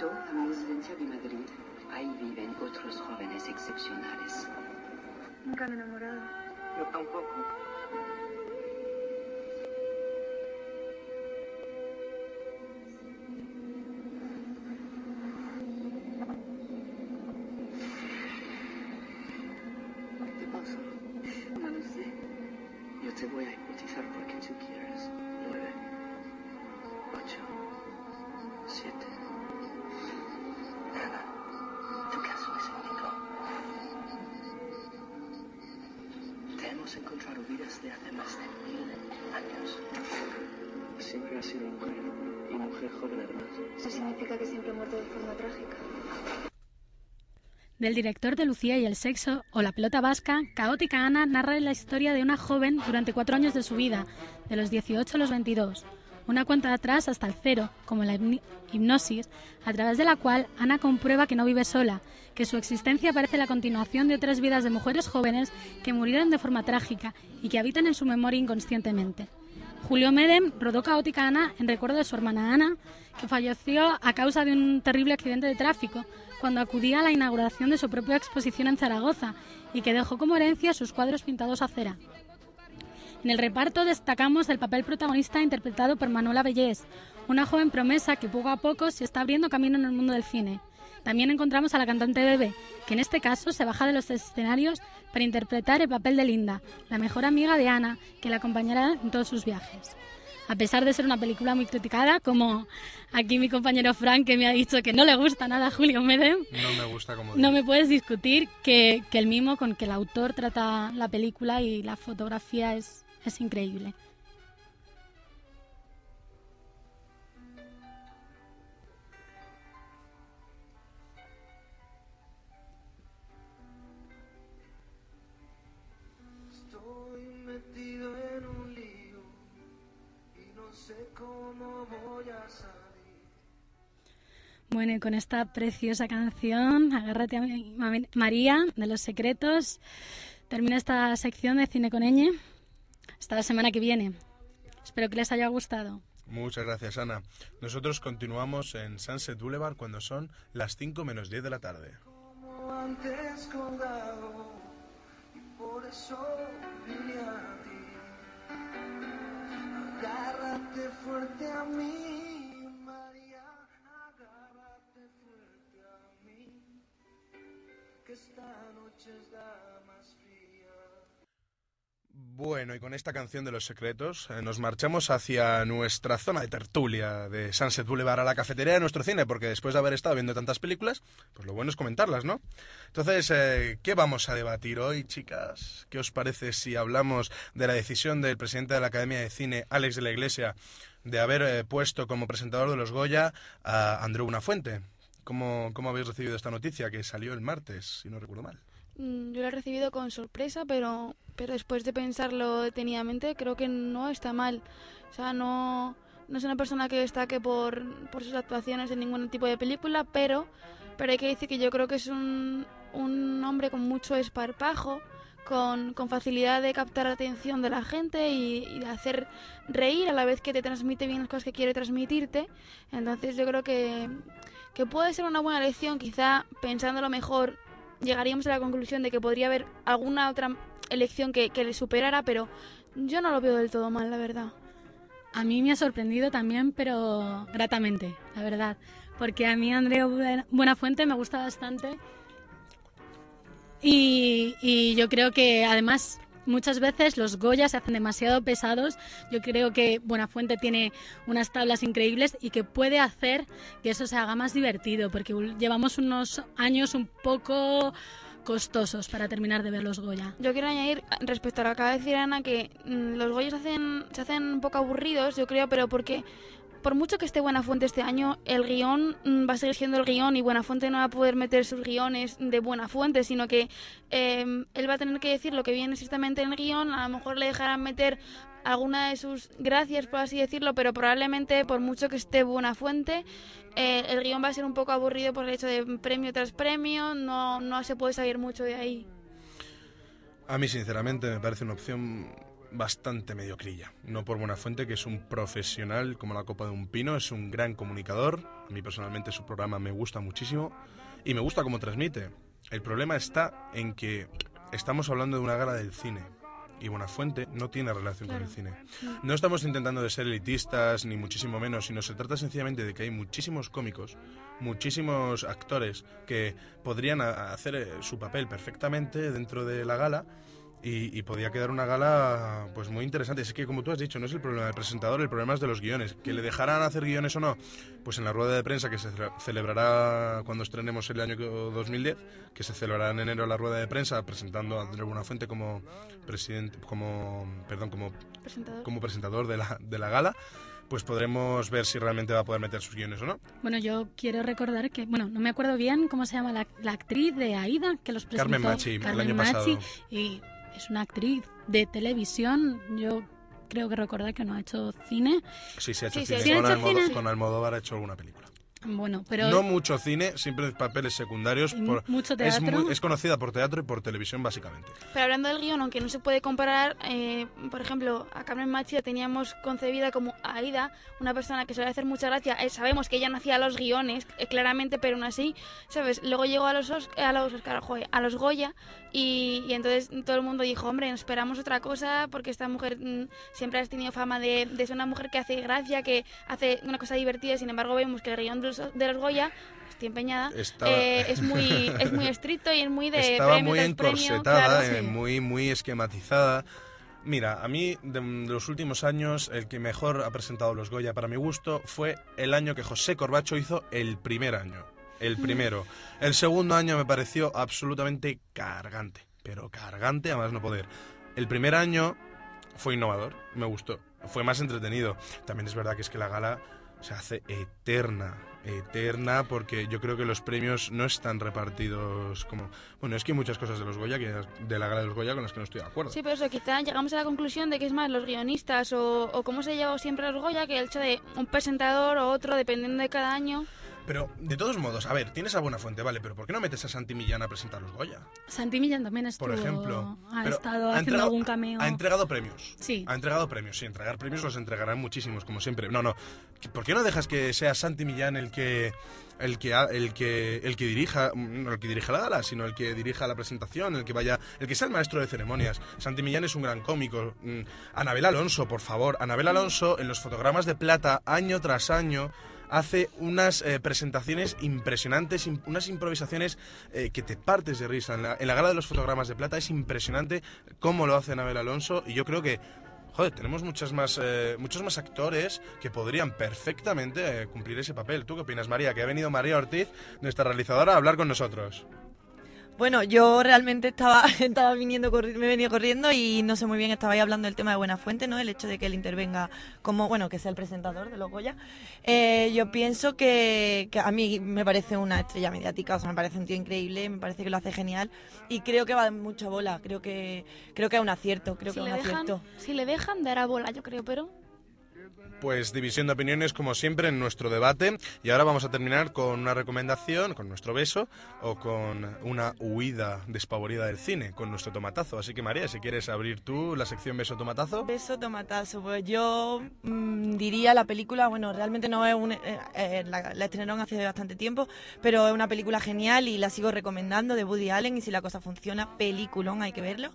[SPEAKER 17] A mi residencia de Madrid. Ahí viven otros jóvenes excepcionales.
[SPEAKER 10] Nunca me he enamorado.
[SPEAKER 17] Yo tampoco.
[SPEAKER 3] Del director de Lucía y el sexo o La pelota vasca, Caótica Ana narra la historia de una joven durante cuatro años de su vida, de los 18 a los 22. Una cuenta atrás hasta el cero, como la hipnosis, a través de la cual Ana comprueba que no vive sola, que su existencia parece la continuación de otras vidas de mujeres jóvenes que murieron de forma trágica y que habitan en su memoria inconscientemente. Julio Medem rodó Caótica Ana en recuerdo de su hermana Ana, que falleció a causa de un terrible accidente de tráfico cuando acudía a la inauguración de su propia exposición en Zaragoza y que dejó como herencia sus cuadros pintados a cera. En el reparto destacamos el papel protagonista interpretado por Manuela Bellés, una joven promesa que poco a poco se está abriendo camino en el mundo del cine. También encontramos a la cantante Bebe, que en este caso se baja de los escenarios para interpretar el papel de Linda, la mejor amiga de Ana, que la acompañará en todos sus viajes. a pesar de ser una película muy criticada, como aquí mi compañero Frank que me ha dicho que no le gusta nada a Julio Medem,
[SPEAKER 1] No me gusta como...
[SPEAKER 3] no me puedes discutir que, que el mimo con que el autor trata la película y la fotografía es, es increíble. Bueno, y con esta preciosa canción, Agárrate a mi Ma- María, de Los Secretos, termina esta sección de Cine con Ñ. Hasta la semana que viene. Espero que les haya gustado.
[SPEAKER 1] Muchas gracias, Ana. Nosotros continuamos en Sunset Boulevard cuando son las 5 menos 10 de la tarde.
[SPEAKER 17] Como antes colgado y por eso vine a ti. Agárrate fuerte a mí,
[SPEAKER 1] Bueno, y con esta canción de los secretos eh, nos marchamos hacia nuestra zona de tertulia de Sunset Boulevard a la cafetería de nuestro cine, porque después de haber estado viendo tantas películas, pues lo bueno es comentarlas, ¿no? Entonces, eh, ¿qué vamos a debatir hoy, chicas? ¿Qué os parece si hablamos de la decisión del presidente de la Academia de Cine, Alex de la Iglesia, de haber eh, puesto como presentador de los Goya a Andreu Buenafuente? ¿Cómo, ¿Cómo habéis recibido esta noticia que salió el martes, si no recuerdo mal?
[SPEAKER 2] Mm, Yo lo he recibido con sorpresa, pero, pero después de pensarlo detenidamente, creo que no está mal. O sea, no, no es una persona que destaque por, por sus actuaciones en ningún tipo de película, pero, pero hay que decir que yo creo que es un, un hombre con mucho esparpajo, con, con facilidad de captar la atención de la gente y, y de hacer reír a la vez que te transmite bien las cosas que quiere transmitirte. Entonces yo creo que, que puede ser una buena lección, quizá pensándolo mejor llegaríamos a la conclusión de que podría haber alguna otra elección que, que le superara, pero yo no lo veo del todo mal, la verdad.
[SPEAKER 3] A mí me ha sorprendido también, pero gratamente, la verdad. Porque a mí Andreu Buena- Buenafuente me gusta bastante. Y, y yo creo que además muchas veces los Goya se hacen demasiado pesados. Yo creo que Buenafuente tiene unas tablas increíbles y que puede hacer que eso se haga más divertido, porque llevamos unos años un poco costosos para terminar de ver los Goya.
[SPEAKER 2] Yo quiero añadir respecto a lo que acaba de decir Ana que mm, los Goyas hacen, se hacen un poco aburridos, yo creo, pero porque por mucho que esté Buenafuente este año, el guion mm, va a seguir siendo el guion y Buenafuente no va a poder meter sus guiones de Buenafuente, sino que eh, él va a tener que decir lo que viene exactamente en el guion, a lo mejor le dejarán meter alguna de sus gracias, por así decirlo, pero probablemente por mucho que esté Buenafuente, eh, el guion va a ser un poco aburrido por el hecho de premio tras premio, no, no se puede salir mucho de ahí.
[SPEAKER 1] A mí, sinceramente, me parece una opción bastante mediocrilla. No por Buenafuente, que es un profesional como la copa de un pino, es un gran comunicador. A mí, personalmente, su programa me gusta muchísimo y me gusta cómo transmite. El problema está en que estamos hablando de una gala del cine y Buenafuente no tiene relación con el cine. No estamos intentando de ser elitistas, ni muchísimo menos, sino se trata sencillamente de que hay muchísimos cómicos, muchísimos actores que podrían hacer eh, su papel perfectamente dentro de la gala y, y podía quedar una gala pues muy interesante. Es que, como tú has dicho, no es el problema del presentador, el problema es de los guiones. Que le dejarán hacer guiones o no, pues en la rueda de prensa que se cele- celebrará cuando estrenemos el año 2010, que se celebrará en enero la rueda de prensa presentando a Andrés Buenafuente como presidente, como, perdón, como
[SPEAKER 2] Presentador.
[SPEAKER 1] como presentador de la, de la gala, pues podremos ver si realmente va a poder meter sus guiones o no.
[SPEAKER 3] Bueno, yo quiero recordar que, bueno, no me acuerdo bien cómo se llama la, la actriz de Aida, que los presentó.
[SPEAKER 1] Carmen Machi, el
[SPEAKER 3] Carmen
[SPEAKER 1] año
[SPEAKER 3] Machi,
[SPEAKER 1] pasado.
[SPEAKER 3] Y es una actriz de televisión. Yo creo que recordar que no ha hecho cine.
[SPEAKER 1] Sí, se ha hecho
[SPEAKER 3] Sí,
[SPEAKER 1] cine.
[SPEAKER 3] sí, ha
[SPEAKER 1] con,
[SPEAKER 3] hecho
[SPEAKER 1] Almodo-
[SPEAKER 3] cine.
[SPEAKER 1] con Almodóvar ha hecho alguna película.
[SPEAKER 3] Bueno, pero
[SPEAKER 1] No mucho cine, siempre papeles secundarios. Por-
[SPEAKER 3] mucho
[SPEAKER 1] es,
[SPEAKER 3] teatro.
[SPEAKER 1] muy- es conocida por teatro y por televisión, básicamente.
[SPEAKER 2] Pero hablando del guion, aunque no se puede comparar, eh, por ejemplo, a Carmen Machi la teníamos concebida como Aida, una persona que suele hacer mucha gracia. Eh, sabemos que ella no hacía los guiones, eh, claramente, pero aún así, ¿sabes? Luego llegó a los, Os- a los, Oscar, joder, a los Goya y, y entonces todo el mundo dijo, hombre, nos esperamos otra cosa porque esta mujer mm, siempre ha tenido fama de, de ser una mujer que hace gracia, que hace una cosa divertida. Sin embargo, vemos que el guion de los, de los Goya, estoy empeñada,
[SPEAKER 1] Estaba-
[SPEAKER 2] eh, es, muy, es muy estricto y es muy de
[SPEAKER 1] Estaba
[SPEAKER 2] premio
[SPEAKER 1] muy
[SPEAKER 2] premio,
[SPEAKER 1] encorsetada,
[SPEAKER 2] claro,
[SPEAKER 1] eh,
[SPEAKER 2] sí.
[SPEAKER 1] muy, muy esquematizada. Mira, a mí de, de los últimos años el que mejor ha presentado los Goya para mi gusto fue el año que José Corbacho hizo el primer año. El primero. El segundo año me pareció absolutamente cargante. Pero cargante a más no poder. El primer año fue innovador, me gustó. Fue más entretenido. También es verdad que es que la gala se hace eterna, eterna, porque yo creo que los premios no están repartidos como... Bueno, es que hay muchas cosas de los Goya, que, de la gala de los Goya, con las que no estoy de acuerdo.
[SPEAKER 2] Sí, pero eso, quizá llegamos a la conclusión de que es más los guionistas o, o cómo se lleva siempre los Goya que el hecho de un presentador o otro, dependiendo de cada año.
[SPEAKER 1] Pero, de todos modos, a ver, tienes a Buena Fuente, vale, pero ¿por qué no metes a Santi Millán a presentar los Goya?
[SPEAKER 3] Santi Millán también estuvo,
[SPEAKER 1] Por ejemplo.
[SPEAKER 3] ha
[SPEAKER 1] Pero
[SPEAKER 3] estado
[SPEAKER 1] ha
[SPEAKER 3] haciendo
[SPEAKER 1] entregado-
[SPEAKER 3] algún cameo.
[SPEAKER 1] Ha entregado premios.
[SPEAKER 3] Sí.
[SPEAKER 1] Ha entregado premios, sí. Entregar premios los entregarán muchísimos, como siempre. No, no. ¿Por qué no dejas que sea Santi Millán el que el que el que el que dirija no el que dirija la gala, sino el que dirija la presentación, el que vaya, el que sea el maestro de ceremonias. Santi Millán es un gran cómico. Mm, Anabel Alonso, por favor, Anabel Alonso en los fotogramas de plata año tras año hace unas eh, presentaciones impresionantes, im- unas improvisaciones eh, que te partes de risa. En la, gala de los fotogramas de plata es impresionante cómo lo hace Anabel Alonso y yo creo que Joder, tenemos muchas más, eh, muchos más actores que podrían perfectamente cumplir ese papel. ¿Tú qué opinas, María? Que ha venido María Ortiz, nuestra realizadora, a hablar con nosotros.
[SPEAKER 18] Bueno, yo realmente estaba, estaba viniendo, me venido corriendo y no sé muy bien, estaba ahí hablando del tema de Buenafuente, ¿no? El hecho de que él intervenga como, bueno, que sea el presentador de los Goya. Eh, yo pienso que, que a mí me parece una estrella mediática, o sea, me parece un tío increíble, me parece que lo hace genial y creo que va de mucha bola, creo que, creo que es un acierto, creo
[SPEAKER 2] si,
[SPEAKER 18] que es
[SPEAKER 2] le
[SPEAKER 18] un
[SPEAKER 2] dejan,
[SPEAKER 18] acierto.
[SPEAKER 2] si le dejan, dará bola, yo creo, pero...
[SPEAKER 1] Pues división de opiniones como siempre en nuestro debate y ahora vamos a terminar con una recomendación, con nuestro beso o con una huida despavorida del cine, con nuestro tomatazo. Así que María, si quieres abrir tú la sección beso tomatazo.
[SPEAKER 18] Beso tomatazo, pues yo mm, diría la película, bueno, realmente no es un, eh, eh, la, la estrenaron hace bastante tiempo, pero es una película genial y la sigo recomendando de Woody Allen y si la cosa funciona, peliculón, hay que verlo.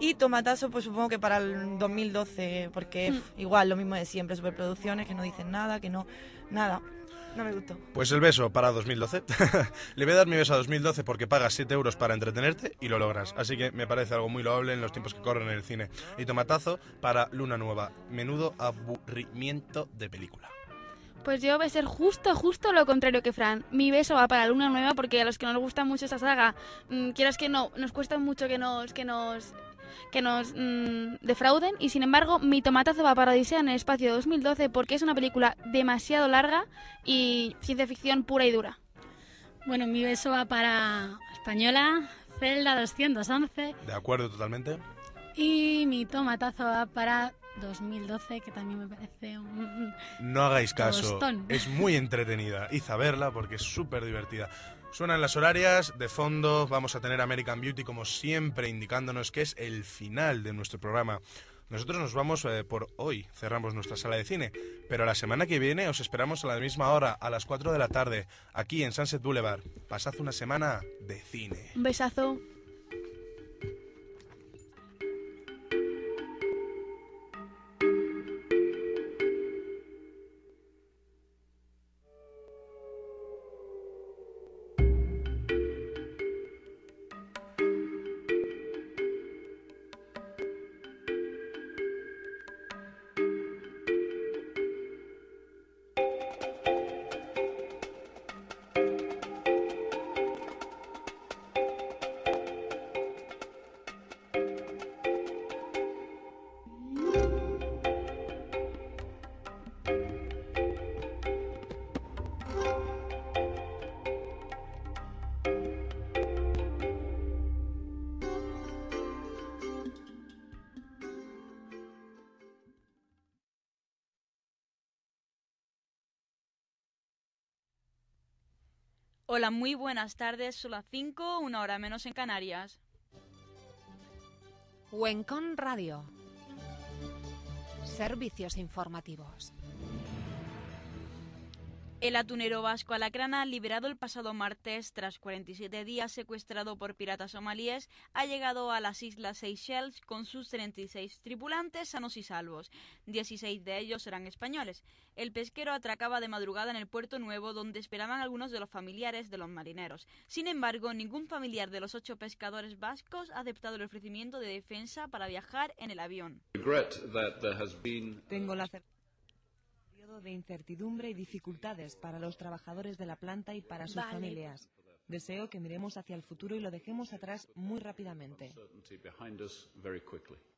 [SPEAKER 18] Y tomatazo, pues supongo que para el 2012, porque pf, igual lo mismo de siempre, superproducciones que no dicen nada, que no, nada, no me gustó.
[SPEAKER 1] Pues el beso para 2012. Le voy a dar mi beso a 2012 porque pagas 7 euros para entretenerte y lo logras. Así que me parece algo muy loable en los tiempos que corren en el cine. Y tomatazo para Luna Nueva. Menudo aburrimiento de película.
[SPEAKER 2] Pues yo voy a ser justo, justo lo contrario que Fran. Mi beso va para Luna Nueva porque a los que nos gusta mucho esta saga, mm, quieras que no, nos cuesta mucho que nos, que nos, que nos mm, defrauden. Y sin embargo, mi tomatazo va para Odisea en el espacio 2012 porque es una película demasiado larga y ciencia ficción pura y dura.
[SPEAKER 3] Bueno, mi beso va para Española, Zelda 211
[SPEAKER 1] ¿De acuerdo totalmente?
[SPEAKER 3] y mi tomatazo va para 2012, que también me parece un...
[SPEAKER 1] No hagáis caso.
[SPEAKER 3] Tostón.
[SPEAKER 1] Es muy entretenida. Id a verla porque es súper divertida. Suenan las horarias, de fondo vamos a tener American Beauty como siempre indicándonos que es el final de nuestro programa. Nosotros nos vamos eh, por hoy, cerramos nuestra sala de cine, pero la semana que viene os esperamos a la misma hora, a las 4 de la tarde, aquí en Sunset Boulevard. Pasad una semana de cine.
[SPEAKER 2] Un besazo.
[SPEAKER 19] Hola, muy buenas tardes. Son las 5, una hora menos en Canarias.
[SPEAKER 20] Huencón Radio. Servicios informativos.
[SPEAKER 19] El atunero vasco Alacrana, liberado el pasado martes tras 47 días secuestrado por piratas somalíes, ha llegado a las islas Seychelles con sus 36 tripulantes sanos y salvos. 16 de ellos eran españoles. El pesquero atracaba de madrugada en el puerto nuevo donde esperaban algunos de los familiares de los marineros. Sin embargo, ningún familiar de los ocho pescadores vascos ha aceptado el ofrecimiento de defensa para viajar en el avión.
[SPEAKER 20] Tengo la certeza periodo de incertidumbre y dificultades para los trabajadores de la planta y para sus
[SPEAKER 18] Vale.
[SPEAKER 20] familias. Deseo que miremos hacia el futuro y lo dejemos atrás muy rápidamente.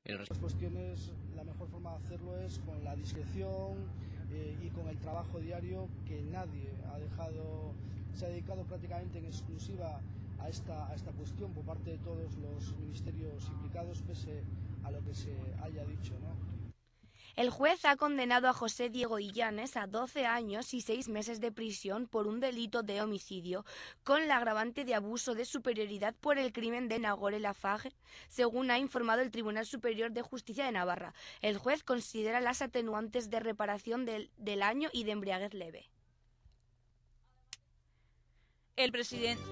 [SPEAKER 21] Las cuestiones, la mejor forma de hacerlo es con la discreción eh, y con el trabajo diario que nadie ha dejado, se ha dedicado prácticamente en exclusiva a esta, a esta cuestión por parte de todos los ministerios implicados, pese a lo que se haya dicho. ¿no?
[SPEAKER 22] El juez ha condenado a José Diego Illanes a 12 años y 6 meses de prisión por un delito de homicidio, con la agravante de abuso de superioridad por el crimen de Nagore Lafarge, según ha informado el Tribunal Superior de Justicia de Navarra. El juez considera las atenuantes de reparación del, del año y de embriaguez leve.
[SPEAKER 19] El presidente.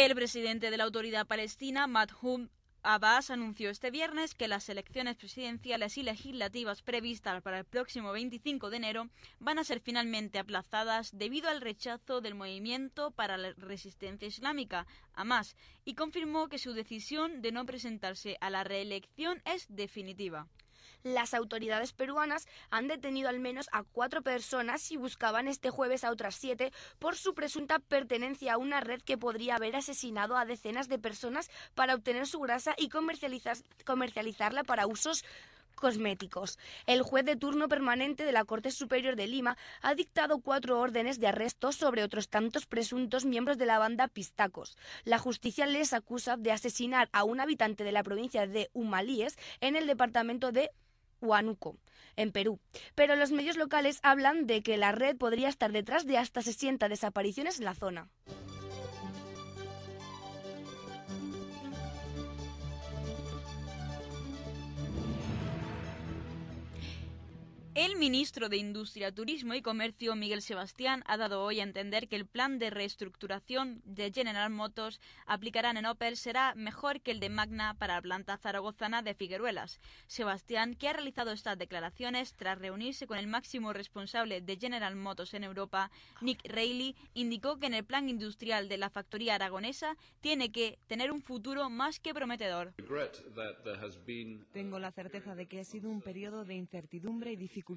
[SPEAKER 19] El presidente de la autoridad palestina, Mahmoud Abbas, anunció este viernes que las elecciones presidenciales y legislativas previstas para el próximo 25 de enero van a ser finalmente aplazadas debido al rechazo del movimiento para la resistencia islámica, Hamas, y confirmó que su decisión de no presentarse a la reelección es definitiva.
[SPEAKER 22] Las autoridades peruanas han detenido al menos a cuatro personas y buscaban este jueves a otras siete por su presunta pertenencia a una red que podría haber asesinado a decenas de personas para obtener su grasa y comercializar- comercializarla para usos cosméticos. El juez de turno permanente de la Corte Superior de Lima ha dictado cuatro órdenes de arresto sobre otros tantos presuntos miembros de la banda Pistacos. La justicia les acusa de asesinar a un habitante de la provincia de Humalíes en el departamento de Huánuco, en Perú. Pero los medios locales hablan de que la red podría estar detrás de hasta 60 desapariciones en la zona.
[SPEAKER 19] El ministro de Industria, Turismo y Comercio, Miguel Sebastián, ha dado hoy a entender que el plan de reestructuración de General Motors aplicarán en Opel será mejor que el de Magna para la planta zaragozana de Figueruelas. Sebastián, que ha realizado estas declaraciones tras reunirse con el máximo responsable de General Motors en Europa, Nick Reilly, indicó que en el plan industrial de la factoría aragonesa tiene que tener un futuro más que prometedor.
[SPEAKER 20] Tengo la certeza de que ha sido un periodo de incertidumbre y dificultades